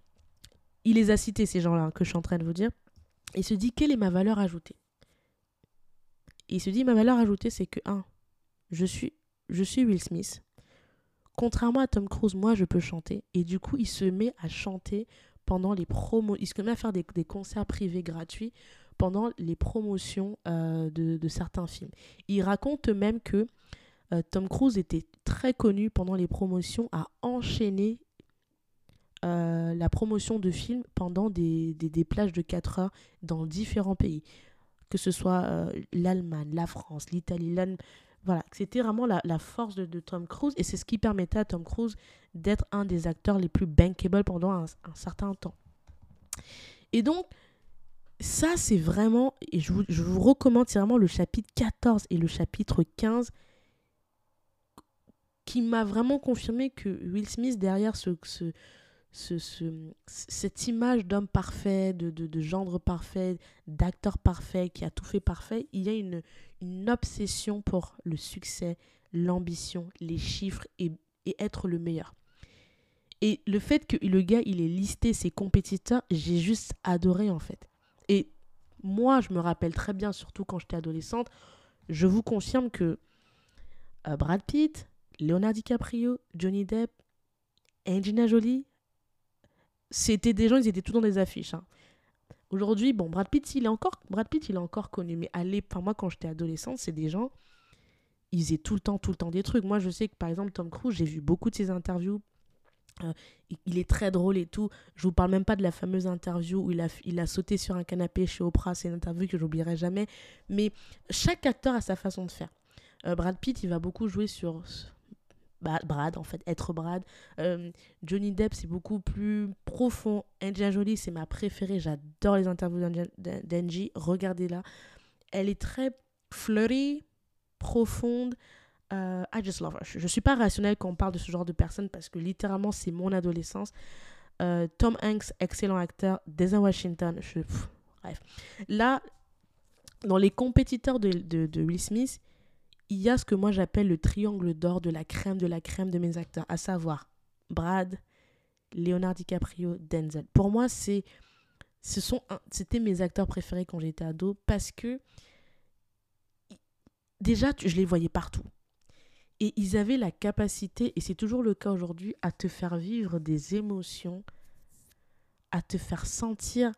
Il les a cités, ces gens-là, que je suis en train de vous dire. Il se dit, quelle est ma valeur ajoutée? Il se dit, ma valeur ajoutée, c'est que, un, je suis, je suis Will Smith. Contrairement à Tom Cruise, moi, je peux chanter. Et du coup, il se met à chanter pendant les promos. Il se met à faire des, concerts privés gratuits pendant les promotions euh, de, certains films. Il raconte même que euh, Tom Cruise était très connu pendant les promotions à enchaîner euh, la promotion de films pendant des, des, plages de 4 heures dans différents pays. Que ce soit l'Allemagne, la France, l'Italie, voilà, c'était vraiment la, force de, Tom Cruise et c'est ce qui permettait à Tom Cruise d'être un des acteurs les plus bankable pendant un, certain temps. Et donc, ça, c'est vraiment, et je vous, je vous recommande, vraiment le chapitre 14 et le chapitre 15 qui m'a vraiment confirmé que Will Smith, derrière ce, ce, cette image d'homme parfait, de, de, de, gendre parfait, d'acteur parfait, qui a tout fait parfait, il y a une, une obsession pour le succès, l'ambition, les chiffres et, et, être le meilleur. Et le fait que le gars, il ait listé ses compétiteurs, j'ai juste adoré en fait. Et moi, je me rappelle très bien, surtout quand j'étais adolescente, je vous confirme que euh, Brad Pitt, Leonardo DiCaprio, Johnny Depp, Angelina Jolie, c'était des gens, ils étaient tout dans des affiches. Hein. Aujourd'hui, bon, Brad Pitt, il est encore, Brad Pitt, il est encore connu. Mais allez, par moi, quand j'étais adolescente, c'est des gens, ils faisaient tout le temps, tout le temps des trucs. Moi, je sais que, par exemple, Tom Cruise, j'ai vu beaucoup de ses interviews. Euh, il est très drôle et tout. Je vous parle même pas de la fameuse interview où il a, il a sauté sur un canapé chez Oprah. C'est une interview que j'oublierai jamais. Mais chaque acteur a sa façon de faire. Euh, Brad Pitt, il va beaucoup jouer sur, Brad, en fait, être Brad. Euh, Johnny Depp, c'est beaucoup plus profond. Angelina Jolie, c'est ma préférée. J'adore les interviews d'Angie. Regardez-la. Elle est très flirty, profonde. Euh, I just love her. Je ne suis pas rationnelle quand on parle de ce genre de personne parce que littéralement, c'est mon adolescence. Euh, Tom Hanks, excellent acteur. Denzel Washington, je, bref. Là, dans les compétiteurs de Will Smith, il y a ce que moi j'appelle le triangle d'or de la crème de la crème de mes acteurs, à savoir Brad, Leonardo DiCaprio, Denzel. Pour moi, c'est ce sont c'était mes acteurs préférés quand j'étais ado parce que déjà je les voyais partout. Et ils avaient la capacité, et c'est toujours le cas aujourd'hui, à te faire vivre des émotions, à te faire sentir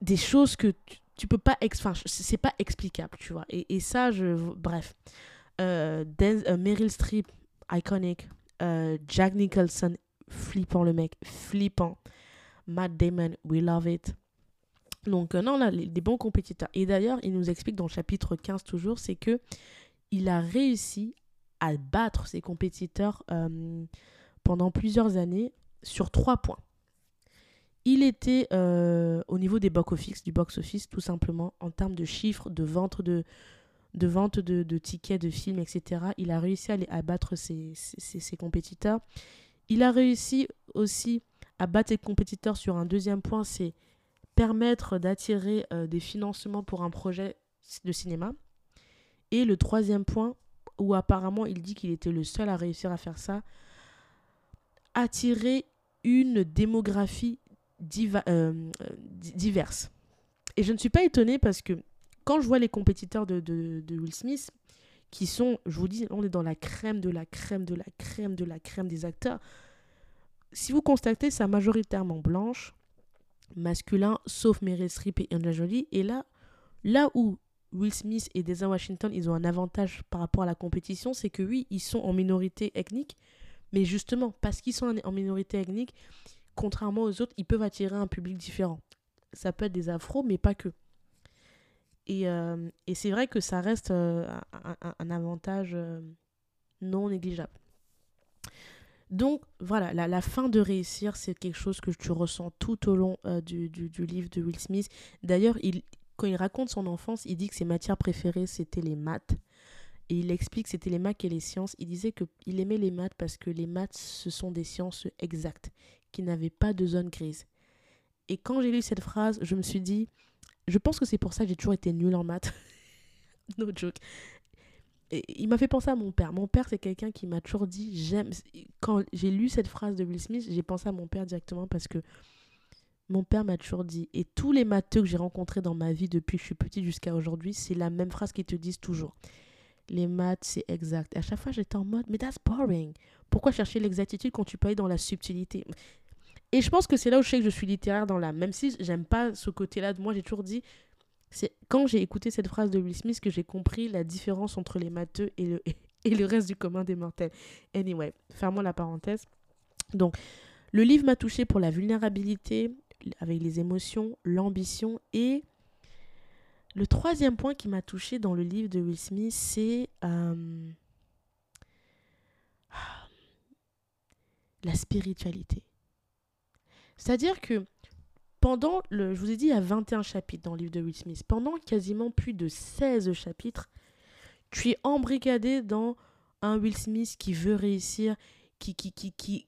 des choses que tu, tu peux pas enfin c'est pas explicable tu vois. Et, et ça je bref. Euh, euh Meryl Streep iconic. Euh, Jack Nicholson flippant le mec flippant. Matt Damon we love it. Donc euh, non là des bons compétiteurs. Et d'ailleurs il nous explique dans le chapitre 15 toujours c'est que il a réussi à battre ses compétiteurs pendant plusieurs années sur trois points il était euh, au niveau des box-office, du box-office tout simplement, en termes de chiffres, de vente de, de, vente de, tickets, de films, etc. Il a réussi à, à battre ses, ses, compétiteurs. Il a réussi aussi à battre ses compétiteurs sur un deuxième point, c'est permettre d'attirer euh, des financements pour un projet de cinéma. Et le troisième point, où apparemment il dit qu'il était le seul à réussir à faire ça, attirer une démographie euh, diverses. Et je ne suis pas étonnée parce que quand je vois les compétiteurs de, Will Smith, qui sont, je vous dis, on est dans la crème de la crème de la crème de la crème des acteurs. Si vous constatez, c'est majoritairement blanche, masculin, sauf Meryl Streep et Angelina Jolie. Et là, là où Will Smith et Denzel Washington, ils ont un avantage par rapport à la compétition, c'est que oui, ils sont en minorité ethnique, mais justement, parce qu'ils sont en minorité ethnique, contrairement aux autres, ils peuvent attirer un public différent. Ça peut être des afros, mais pas que. Et, euh, et c'est vrai que ça reste euh, un, avantage euh, non négligeable. Donc voilà, la, fin de réussir, c'est quelque chose que tu ressens tout au long du, du, du, livre de Will Smith. D'ailleurs, il, quand il raconte son enfance, il dit que ses matières préférées, c'était les maths. Et il explique que c'était les maths et les sciences. Il disait qu'il aimait les maths parce que les maths, ce sont des sciences exactes qui n'avait pas de zone grise. Et quand j'ai lu cette phrase, je me suis dit, je pense que c'est pour ça que j'ai toujours été nulle en maths. no joke. Et il m'a fait penser à mon père. Mon père, c'est quelqu'un qui m'a toujours dit, j'aime. Quand j'ai lu cette phrase de Will Smith, j'ai pensé à mon père directement parce que mon père m'a toujours dit, et tous les matheux que j'ai rencontrés dans ma vie depuis que je suis petite jusqu'à aujourd'hui, c'est la même phrase qu'ils te disent toujours. Les maths, c'est exact. Et à chaque fois, j'étais en mode, mais that's boring. Pourquoi chercher l'exactitude quand tu peux aller dans la subtilité? Et je pense que c'est là où je sais que je suis littéraire dans l'âme. Même si j'aime pas ce côté-là de moi, j'ai toujours dit. C'est quand j'ai écouté cette phrase de Will Smith que j'ai compris la différence entre les matheux et le, et le reste du commun des mortels. Anyway, fermons la parenthèse. Donc, le livre m'a touché pour la vulnérabilité, avec les émotions, l'ambition et le troisième point qui m'a touché dans le livre de Will Smith, c'est euh, la spiritualité. C'est-à-dire que pendant le. Je vous ai dit, il y a 21 chapitres dans le livre de Will Smith. Pendant quasiment plus de 16 chapitres, tu es embrigadé dans un Will Smith qui veut réussir, qui, qui, qui, qui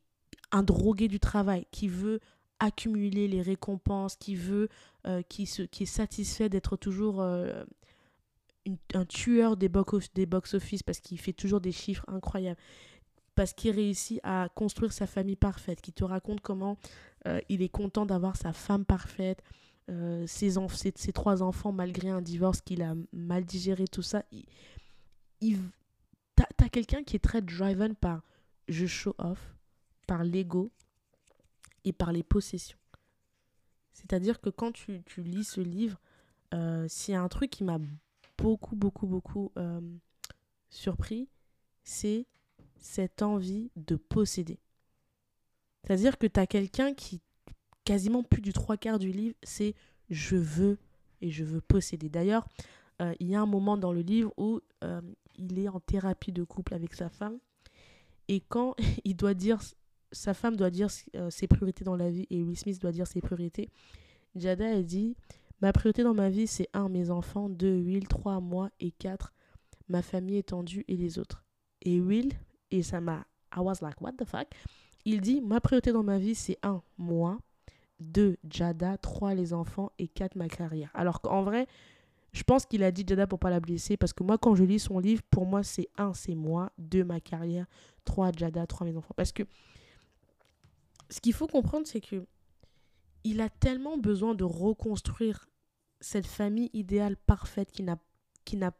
un drogué du travail, qui veut accumuler les récompenses, qui veut, euh, qui, se, qui est satisfait d'être toujours euh, un tueur des box-office des box -office parce qu'il fait toujours des chiffres incroyables, parce qu'il réussit à construire sa famille parfaite, qui te raconte comment euh, il est content d'avoir sa femme parfaite, ses, ses, ses, trois enfants malgré un divorce qu'il a mal digéré, tout ça. Il, t'as quelqu'un qui est très driven par je show off, par l'ego et par les possessions. C'est-à-dire que quand tu, lis ce livre, euh, s'il y a un truc qui m'a beaucoup, beaucoup, beaucoup euh, surpris, c'est cette envie de posséder. C'est-à-dire que tu as quelqu'un qui, quasiment plus du trois quarts du livre, c'est je veux et je veux posséder. D'ailleurs, euh, il y a un moment dans le livre où il est en thérapie de couple avec sa femme. Et quand il doit dire, sa femme doit dire euh, ses priorités dans la vie et Will Smith doit dire ses priorités, Jada a dit Ma priorité dans ma vie, c'est un, mes enfants, deux, Will, trois, moi, et quatre, ma famille étendue et les autres. Et Will, et ça m'a. I was like, what the fuck? Il dit Ma priorité dans ma vie, c'est un, moi, deux, Jada, trois, les enfants, et quatre, ma carrière. Alors qu'en vrai, je pense qu'il a dit Jada pour pas la blesser parce que moi, quand je lis son livre, pour moi, c'est un, c'est moi, deux, ma carrière, trois, Jada, trois, mes enfants. Parce que ce qu'il faut comprendre, c'est que il a tellement besoin de reconstruire cette famille idéale parfaite qui n'a, qui n'a,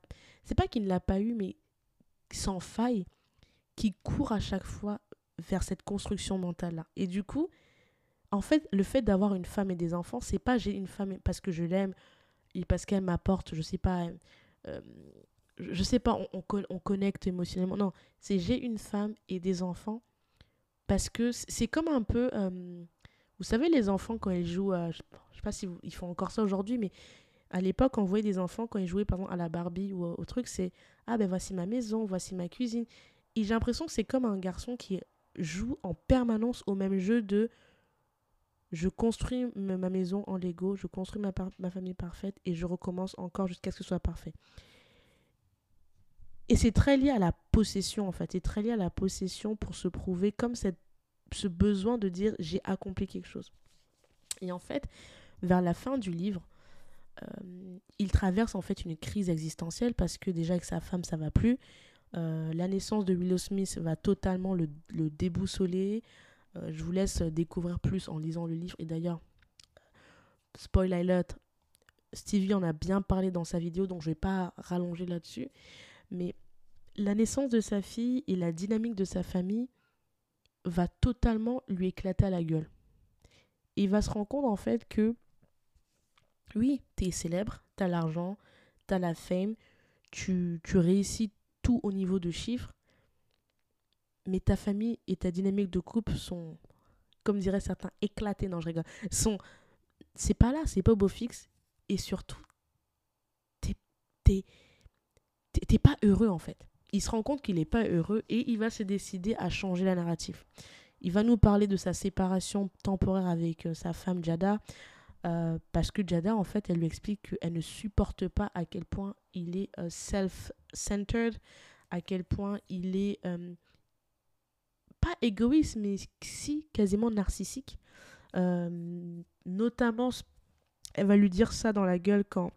c'est pas qu'il ne l'a pas eu, mais sans faille, qui court à chaque fois vers cette construction mentale-là. Et du coup, en fait, le fait d'avoir une femme et des enfants, c'est pas j'ai une femme parce que je l'aime, parce qu'elle m'apporte, je sais pas, euh, je sais pas, on, on, connecte émotionnellement. Non, c'est j'ai une femme et des enfants parce que c'est comme un peu, euh, vous savez, les enfants quand ils jouent, à, je, sais pas si ils font encore ça aujourd'hui, mais à l'époque, on voyait des enfants quand ils jouaient par exemple à la Barbie ou au, truc, c'est ah ben voici ma maison, voici ma cuisine. Et j'ai l'impression que c'est comme un garçon qui joue en permanence au même jeu de je construis ma maison en Lego, je construis ma, famille parfaite et je recommence encore jusqu'à ce que ce soit parfait. Et c'est très lié à la possession en fait, c'est très lié à la possession pour se prouver comme cette, ce besoin de dire j'ai accompli quelque chose. Et en fait, vers la fin du livre, euh, il traverse en fait une crise existentielle parce que déjà avec sa femme ça va plus. Euh, la naissance de Willow Smith va totalement le, le déboussoler. Euh, je vous laisse découvrir plus en lisant le livre. Et d'ailleurs, spoil alert, Stevie en a bien parlé dans sa vidéo, donc je ne vais pas rallonger là-dessus. Mais la naissance de sa fille et la dynamique de sa famille va totalement lui éclater à la gueule. il va se rendre compte en fait que oui, tu es célèbre, tu as l'argent, tu as la fame, tu, tu réussis au niveau de chiffres, mais ta famille et ta dynamique de couple sont, comme diraient certains, éclatés. Non, je rigole. Sont, c'est pas là, c'est pas au beau fixe. Et surtout, t'es, t'es, pas heureux en fait. Il se rend compte qu'il n'est pas heureux et il va se décider à changer la narrative. Il va nous parler de sa séparation temporaire avec euh, sa femme Jada. Euh, parce que Jada, en fait, elle lui explique qu'elle ne supporte pas à quel point il est euh, self-centered, à quel point il est pas égoïste, mais si, quasiment narcissique. Euh, notamment, elle va lui dire ça dans la gueule quand,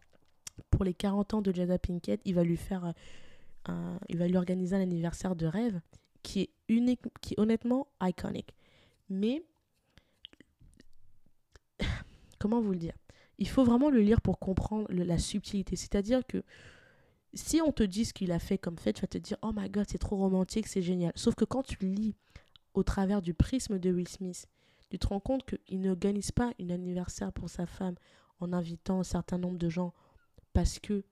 pour les 40 ans de Jada Pinkett, il va lui faire il va lui organiser un anniversaire de rêve qui est unique, qui est honnêtement iconique. Mais, comment vous le dire Il faut vraiment le lire pour comprendre la subtilité. C'est-à-dire que si on te dit ce qu'il a fait comme fait, tu vas te dire Oh my god, c'est trop romantique, c'est génial. Sauf que quand tu lis au travers du prisme de Will Smith, tu te rends compte qu'il n'organise pas un anniversaire pour sa femme en invitant un certain nombre de gens parce que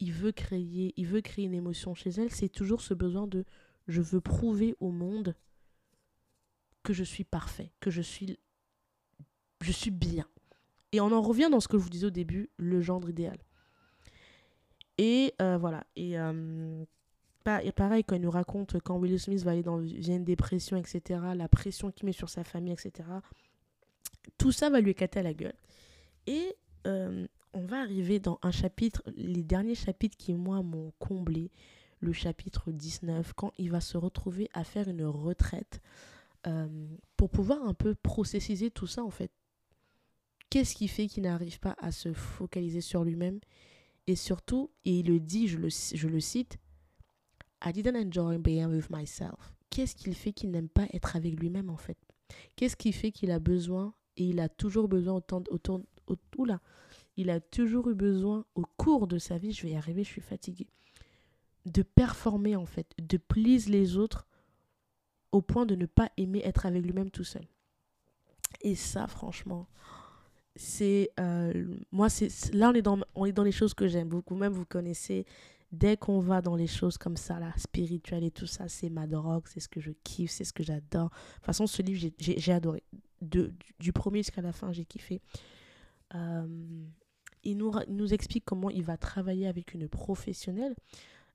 il veut créer, il veut créer une émotion chez elle. C'est toujours ce besoin de je veux prouver au monde que je suis parfait, que je suis, je suis bien. Et on en revient dans ce que je vous disais au début, le gendre idéal. Et euh, voilà. Et, euh, et pareil, quand il nous raconte quand Will Smith va aller dans une dépression, etc., la pression qu'il met sur sa famille, etc., tout ça va lui éclater à la gueule. Et euh, on va arriver dans un chapitre, les derniers chapitres qui, moi, m'ont comblé, le chapitre 19, quand il va se retrouver à faire une retraite pour pouvoir un peu processiser tout ça en fait. Qu'est-ce qui fait qu'il n'arrive pas à se focaliser sur lui-même? Et surtout, et il le dit, je le, je le cite, I didn't enjoy being with myself. Qu'est-ce qu'il fait qu'il n'aime pas être avec lui-même en fait? Qu'est-ce qui fait qu'il a besoin, et il a toujours besoin autant, autant, autant là, il a toujours eu besoin au cours de sa vie, je vais y arriver, je suis fatiguée, de performer en fait, de please les autres au point de ne pas aimer être avec lui-même tout seul? Et ça, franchement, c'est euh, moi, c'est là on est dans on est dans les choses que j'aime beaucoup. Même vous connaissez, dès qu'on va dans les choses comme ça, là, spirituelles et tout ça, c'est ma drogue, c'est ce que je kiffe, c'est ce que j'adore. De toute façon, ce livre, j'ai adoré. De, du premier jusqu'à la fin, j'ai kiffé. Euh, il, nous, nous explique comment il va travailler avec une professionnelle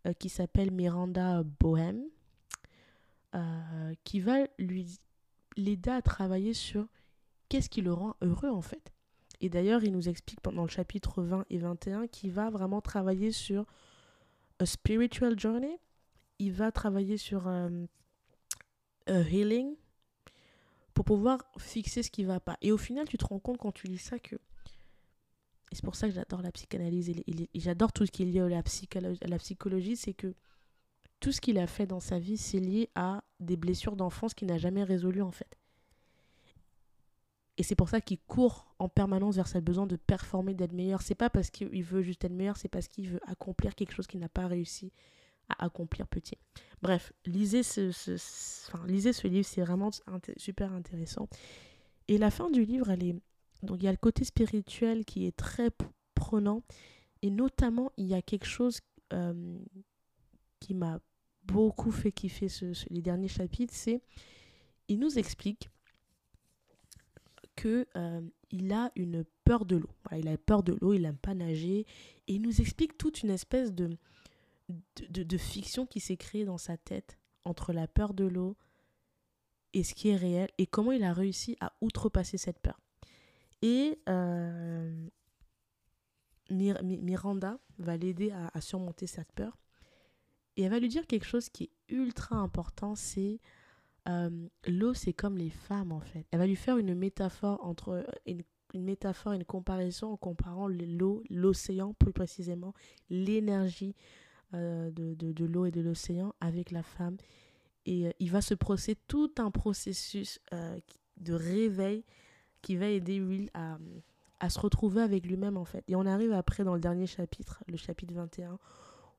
euh, qui s'appelle Miranda Bohem. Qui va lui l'aider à travailler sur qu'est-ce qui le rend heureux en fait. Et d'ailleurs, il nous explique pendant le chapitre 20 et 21 qu'il va vraiment travailler sur a spiritual journey. Il va travailler sur euh, healing pour pouvoir fixer ce qui va pas. Et au final, tu te rends compte quand tu lis ça que et c'est pour ça que j'adore la psychanalyse et, j'adore tout ce qui est lié à la, à la psychologie, c'est que tout ce qu'il a fait dans sa vie, c'est lié à des blessures d'enfance qu'il n'a jamais résolues en fait. Et c'est pour ça qu'il court en permanence vers sa besoin de performer, d'être meilleur. C'est pas parce qu'il veut juste être meilleur, c'est parce qu'il veut accomplir quelque chose qu'il n'a pas réussi à accomplir petit. Bref, lisez ce, enfin, lisez ce livre, c'est vraiment super intéressant. Et la fin du livre, elle est... Donc il y a le côté spirituel qui est très prenant. Et notamment, il y a quelque chose euh, qui m'a beaucoup fait kiffer les derniers chapitres, c'est il nous explique que euh, il a une peur de l'eau. il a peur de l'eau, il n'aime pas nager, et il nous explique toute une espèce de, de, de, fiction qui s'est créée dans sa tête entre la peur de l'eau et ce qui est réel, et comment il a réussi à outrepasser cette peur. Et euh, Miranda va l'aider à, à surmonter cette peur et elle va lui dire quelque chose qui est ultra important, c'est euh, l'eau, c'est comme les femmes en fait. Elle va lui faire une métaphore entre une, métaphore, une comparaison en comparant l'eau, l'océan plus précisément, l'énergie euh, de, de, l'eau et de l'océan avec la femme. Et euh, il va se procéder tout un processus de réveil qui va aider Will à, à se retrouver avec lui-même en fait. Et on arrive après dans le dernier chapitre, le chapitre 21,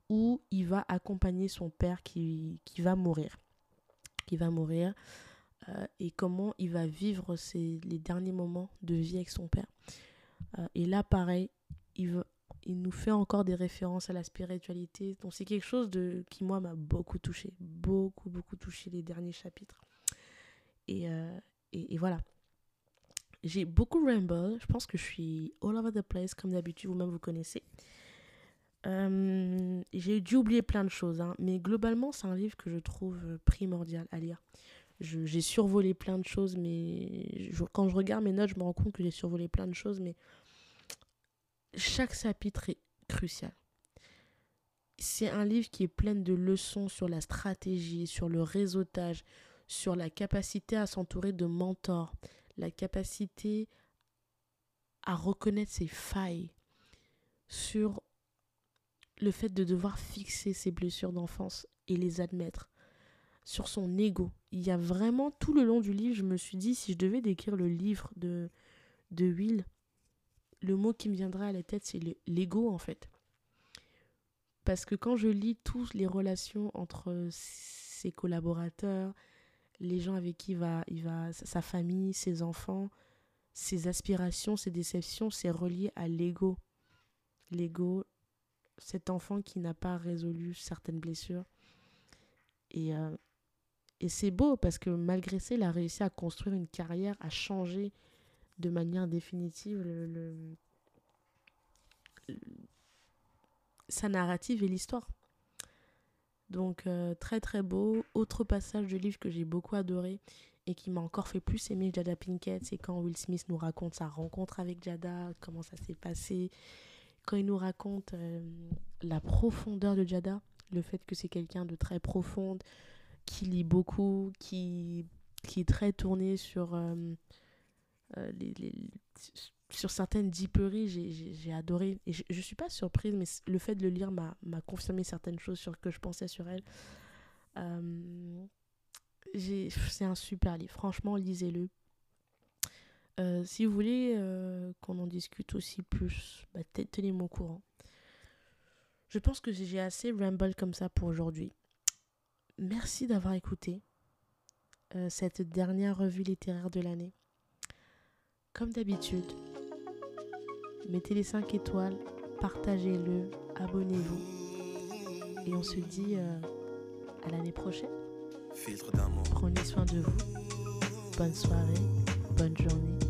où il va accompagner son père qui, qui va mourir. Va mourir. Euh, et comment il va vivre ses, les derniers moments de vie avec son père. Euh, et là, pareil, il, veut, il nous fait encore des références à la spiritualité. Donc c'est quelque chose de, qui, moi, m'a beaucoup touché. Beaucoup, beaucoup touché les derniers chapitres. Et, euh, et, et, voilà. J'ai beaucoup ramble. Je pense que je suis all over the place, comme d'habitude, vous-même vous connaissez. Euh, j'ai dû oublier plein de choses, hein, mais globalement, c'est un livre que je trouve primordial à lire. J'ai survolé plein de choses, mais quand je regarde mes notes, je me rends compte que j'ai survolé plein de choses, mais chaque chapitre est crucial. C'est un livre qui est plein de leçons sur la stratégie, sur le réseautage, sur la capacité à s'entourer de mentors, la capacité à reconnaître ses failles, sur le fait de devoir fixer ses blessures d'enfance et les admettre sur son ego. Il y a vraiment tout le long du livre, je me suis dit, si je devais décrire le livre de, de Will, le mot qui me viendrait à la tête, c'est l'ego en fait. Parce que quand je lis toutes les relations entre ses collaborateurs, les gens avec qui il va, il va, sa famille, ses enfants, ses aspirations, ses déceptions, c'est relié à l'ego. L'ego, cet enfant qui n'a pas résolu certaines blessures. Et, euh, et c'est beau parce que malgré ça, il a réussi à construire une carrière, à changer de manière définitive le, sa narrative et l'histoire. Donc euh, très très beau. Autre passage du livre que j'ai beaucoup adoré et qui m'a encore fait plus aimer Jada Pinkett, c'est quand Will Smith nous raconte sa rencontre avec Jada, comment ça s'est passé, quand il nous raconte euh, la profondeur de Jada, le fait que c'est quelqu'un de très profonde, qui lit beaucoup, qui, qui est très tourné sur, euh, euh, les, sur certaines diperies. J'ai adoré. Et je ne suis pas surprise, mais le fait de le lire m'a confirmé certaines choses sur que je pensais sur elle. C'est un super livre. Franchement, lisez-le. Euh, si vous voulez euh, qu'on en discute aussi plus, bah, tenez-moi au courant. Je pense que j'ai assez ramble comme ça pour aujourd'hui. Merci d'avoir écouté euh, cette dernière revue littéraire de l'année. Comme d'habitude, mettez les 5 étoiles, partagez-le, abonnez-vous. Et on se dit à l'année prochaine. Prenez soin de vous. Bonne soirée, bonne journée.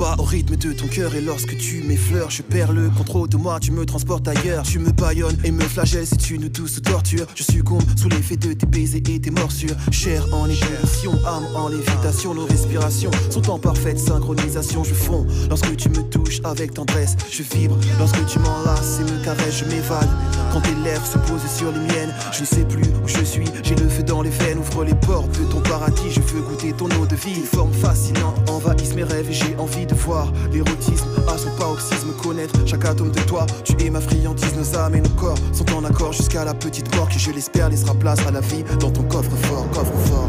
Rythme de ton cœur et lorsque tu m'effleures, je perds le contrôle de moi, tu me transportes ailleurs. Tu me baillonnes et me flagelles, c'est une douce torture. Je succombe sous l'effet de tes baisers et tes morsures. Chair en ébullition, âme en lévitation, nos respirations sont en parfaite synchronisation. Je fonds lorsque tu me touches avec tendresse, je vibre lorsque tu m'enlaces et me caresses, je m'évade. Tes lèvres se posent sur les miennes, je ne sais plus où je suis, j'ai le feu dans les veines, ouvre les portes de ton paradis, je veux goûter ton eau de vie. Forme fascinante envahissent mes rêves et j'ai envie de voir l'érotisme à son paroxysme. Connaître chaque atome de toi tu es ma friandise. Nos âmes et nos corps sont en accord jusqu'à la petite mort qui je l'espère laissera place à la vie dans ton coffre fort coffre fort